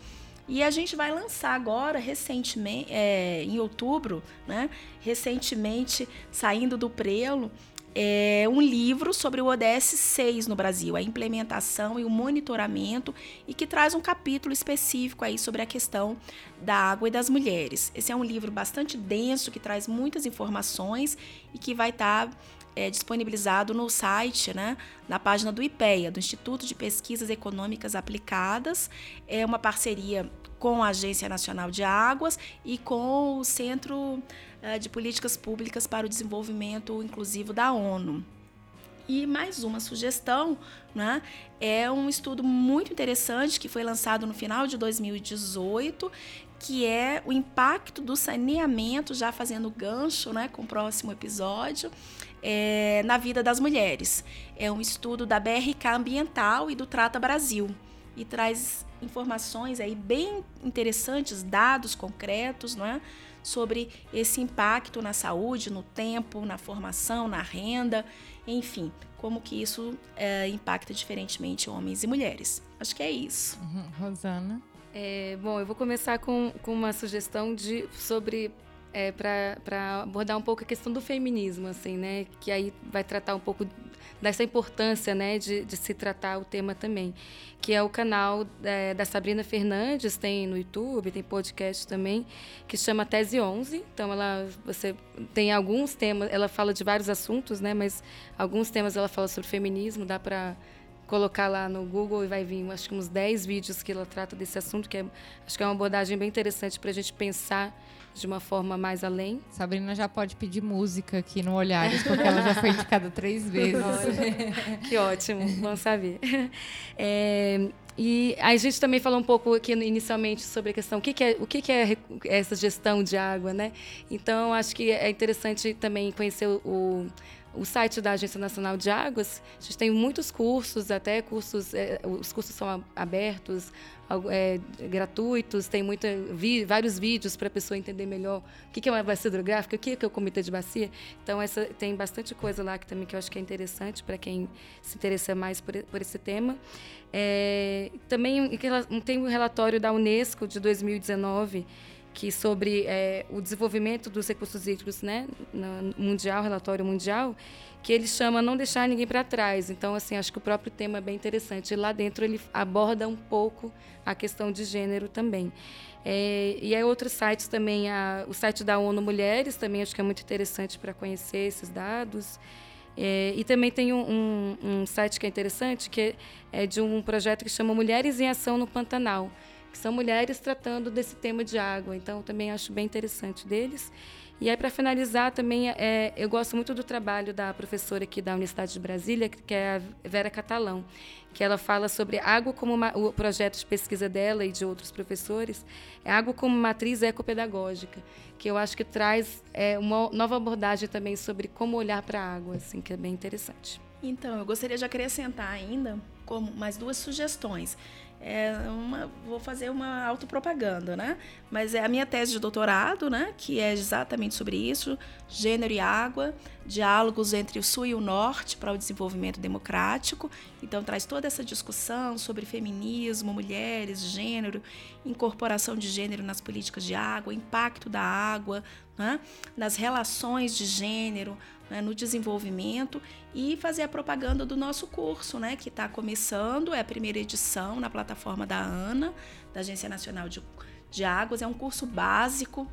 E a gente vai lançar agora, recentemente, é, em outubro, né? Recentemente, saindo do prelo, é um livro sobre o ODS 6 no Brasil, a implementação e o monitoramento, e que traz um capítulo específico aí sobre a questão da água e das mulheres. Esse é um livro bastante denso, que traz muitas informações e que vai estar tá, é, disponibilizado no site, né, na página do IPEA, do Instituto de Pesquisas Econômicas Aplicadas. É uma parceria com a Agência Nacional de Águas e com o Centro eh, de Políticas Públicas para o Desenvolvimento Inclusivo da ONU. E mais uma sugestão, né? É um estudo muito interessante que foi lançado no final de 2018, que é o impacto do saneamento, já fazendo gancho né, com o próximo episódio, é, na vida das mulheres. É um estudo da BRK Ambiental e do Trata Brasil e traz informações aí bem interessantes, dados concretos, não é? sobre esse impacto na saúde, no tempo, na formação, na renda, enfim, como que isso é, impacta diferentemente homens e mulheres. Acho que é isso. Uhum. Rosana? É, bom, eu vou começar com, com uma sugestão de sobre é, para abordar um pouco a questão do feminismo, assim, né? Que aí vai tratar um pouco dessa importância, né, de, de se tratar o tema também, que é o canal é, da Sabrina Fernandes, tem no YouTube, tem podcast também, que chama Tese 11. Então, ela, você tem alguns temas, ela fala de vários assuntos, né, mas alguns temas ela fala sobre feminismo, dá para colocar lá no Google e vai vir, acho que uns 10 vídeos que ela trata desse assunto, que é, acho que é uma abordagem bem interessante para a gente pensar de uma forma mais além. Sabrina já pode pedir música aqui no Olhares, porque ela já foi indicada três (laughs) vezes. que ótimo, bom saber. É, e a gente também falou um pouco aqui inicialmente sobre a questão o que, que é o que, que é essa gestão de água, né? Então acho que é interessante também conhecer o o site da Agência Nacional de Águas, a gente tem muitos cursos, até cursos, é, os cursos são abertos, é, gratuitos, tem muita, vi, vários vídeos para a pessoa entender melhor o que, é uma bacia hidrográfica, o que é o comitê de bacia. Então, essa, tem bastante coisa lá que também que eu acho que é interessante para quem se interessa mais por, por esse tema. É, também tem um relatório da Unesco de 2019 que sobre é, o desenvolvimento dos recursos hídricos, né, no mundial, relatório mundial, que ele chama não deixar ninguém para trás. Então, assim, acho que o próprio tema é bem interessante. Lá dentro ele aborda um pouco a questão de gênero também. É, e aí outros sites também, a, o site da ONU Mulheres também acho que é muito interessante para conhecer esses dados. É, e também tem um, um, um, site que é interessante, que é de um projeto que chama Mulheres em Ação no Pantanal, que são mulheres tratando desse tema de água. Então, também acho bem interessante deles. E aí, para finalizar, também é, eu gosto muito do trabalho da professora aqui da Universidade de Brasília, que é a Vera Catalão, que ela fala sobre água como uma, o projeto de pesquisa dela e de outros professores, é água como matriz ecopedagógica, que eu acho que traz é, uma nova abordagem também sobre como olhar para a água, assim, que é bem interessante. Então, eu gostaria de acrescentar ainda como mais duas sugestões é uma, vou fazer uma autopropaganda, né? Mas é a minha tese de doutorado, né? Que é exatamente sobre isso, gênero e água, diálogos entre o sul e o norte para o desenvolvimento democrático. Então traz toda essa discussão sobre feminismo, mulheres, gênero, incorporação de gênero nas políticas de água, impacto da água, né? nas relações de gênero, né, no desenvolvimento e fazer a propaganda do nosso curso, né, que está começando, é a primeira edição na plataforma da ANA, da Agência Nacional de, de Águas, é um curso básico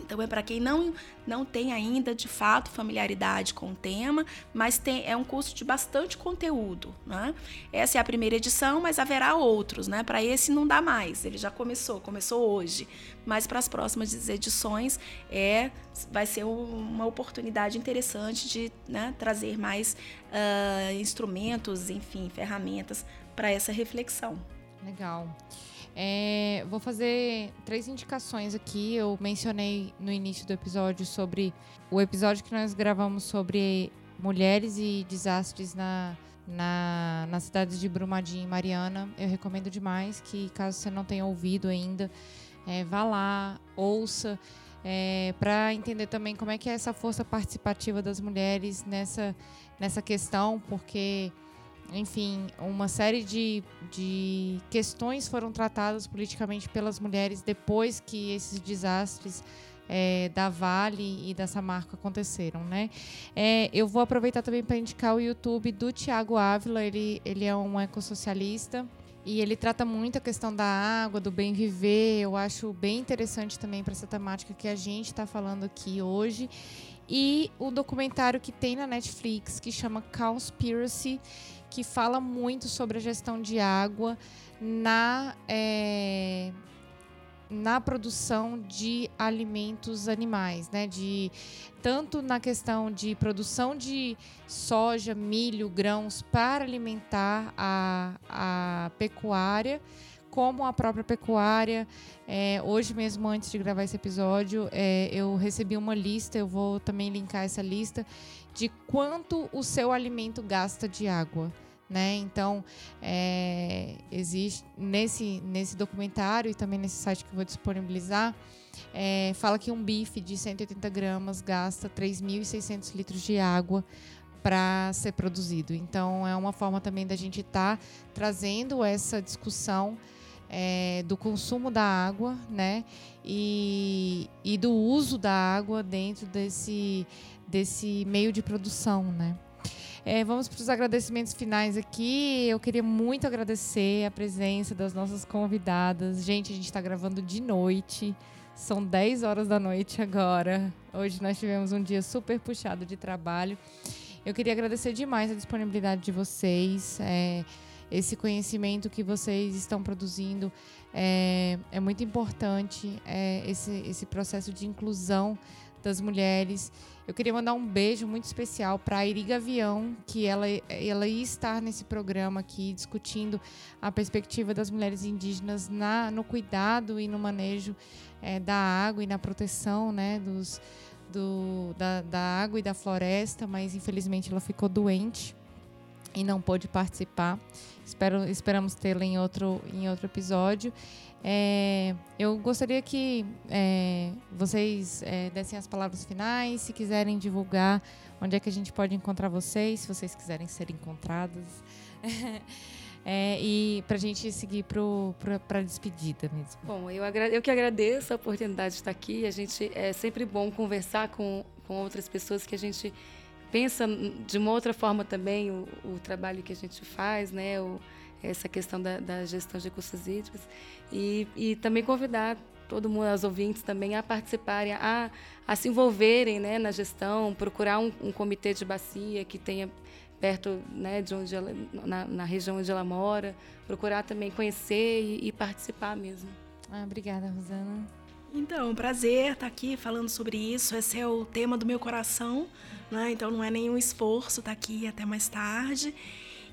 então é para quem não, não tem ainda de fato familiaridade com o tema, mas tem, é um curso de bastante conteúdo. Né? Essa é a primeira edição, mas haverá outros. Né? Para esse não dá mais, ele já começou, começou hoje. Mas para as próximas edições é, vai ser uma oportunidade interessante de né, trazer mais uh, instrumentos, enfim, ferramentas para essa reflexão. Legal. É, vou fazer três indicações aqui. Eu mencionei no início do episódio sobre o episódio que nós gravamos sobre mulheres e desastres na, na, nas cidades de Brumadinho e Mariana. Eu recomendo demais que, caso você não tenha ouvido ainda, é, vá lá, ouça, é, para entender também como é que é essa força participativa das mulheres nessa, nessa questão, porque enfim, uma série de, de questões foram tratadas politicamente pelas mulheres depois que esses desastres é, da Vale e da Samarco aconteceram, né? É, eu vou aproveitar também para indicar o YouTube do Tiago Ávila, ele, ele é um ecossocialista e ele trata muito a questão da água, do bem viver. Eu acho bem interessante também para essa temática que a gente está falando aqui hoje. E o documentário que tem na Netflix que chama Conspiracy que fala muito sobre a gestão de água na, é, na produção de alimentos animais, né? De tanto na questão de produção de soja, milho, grãos para alimentar a, a pecuária, como a própria pecuária. É, hoje mesmo, antes de gravar esse episódio, é, eu recebi uma lista. Eu vou também linkar essa lista de quanto o seu alimento gasta de água. Né? Então, é, existe nesse, nesse documentário e também nesse site que eu vou disponibilizar, é, fala que um bife de 180 gramas gasta 3.600 litros de água para ser produzido. Então, é uma forma também da gente estar tá trazendo essa discussão é, do consumo da água, né? E, e do uso da água dentro desse, desse meio de produção, né? É, vamos para os agradecimentos finais aqui. Eu queria muito agradecer a presença das nossas convidadas. Gente, a gente está gravando de noite. São 10 horas da noite agora. Hoje nós tivemos um dia super puxado de trabalho. Eu queria agradecer demais a disponibilidade de vocês. É, esse conhecimento que vocês estão produzindo é, é muito importante. É, esse, esse processo de inclusão das mulheres. Eu queria mandar um beijo muito especial para a Iri Gavião, que ela, ela ia estar nesse programa aqui discutindo a perspectiva das mulheres indígenas na, no cuidado e no manejo é, da água e na proteção né, dos, do, da, da água e da floresta, mas infelizmente ela ficou doente e não pôde participar. Espero, esperamos tê-la em outro, em outro episódio. É, eu gostaria que é, vocês é, dessem as palavras finais, se quiserem divulgar onde é que a gente pode encontrar vocês, se vocês quiserem ser encontradas. (laughs) É, e para a gente seguir para a despedida mesmo. Bom, eu, eu que agradeço a oportunidade de estar aqui. A gente é sempre bom conversar com, com outras pessoas que a gente pensa de uma outra forma também o, o trabalho que a gente faz, né? O, essa questão da, da gestão de recursos hídricos e, e também convidar todo mundo, os ouvintes também, a participarem, a, a se envolverem né, na gestão, procurar um, um comitê de bacia que tenha perto né, de onde ela, na, na, região onde ela mora, procurar também conhecer e, e participar mesmo. Ah, obrigada, Rosana. Então, prazer estar aqui falando sobre isso. Esse é o tema do meu coração, né? então não é nenhum esforço estar aqui até mais tarde.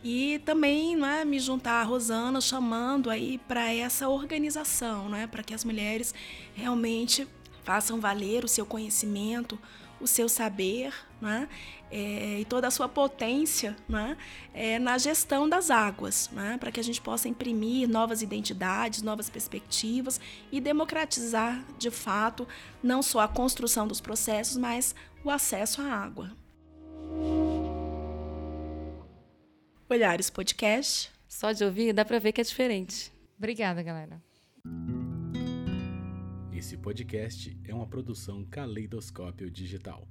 E também né, me juntar a Rosana chamando aí para essa organização, né, para que as mulheres realmente façam valer o seu conhecimento, o seu saber né, é, e toda a sua potência né, é, na gestão das águas, né, para que a gente possa imprimir novas identidades, novas perspectivas e democratizar de fato não só a construção dos processos, mas o acesso à água. Olhares Podcast. Só de ouvir dá para ver que é diferente. Obrigada, galera. Esse podcast é uma produção Caleidoscópio Digital.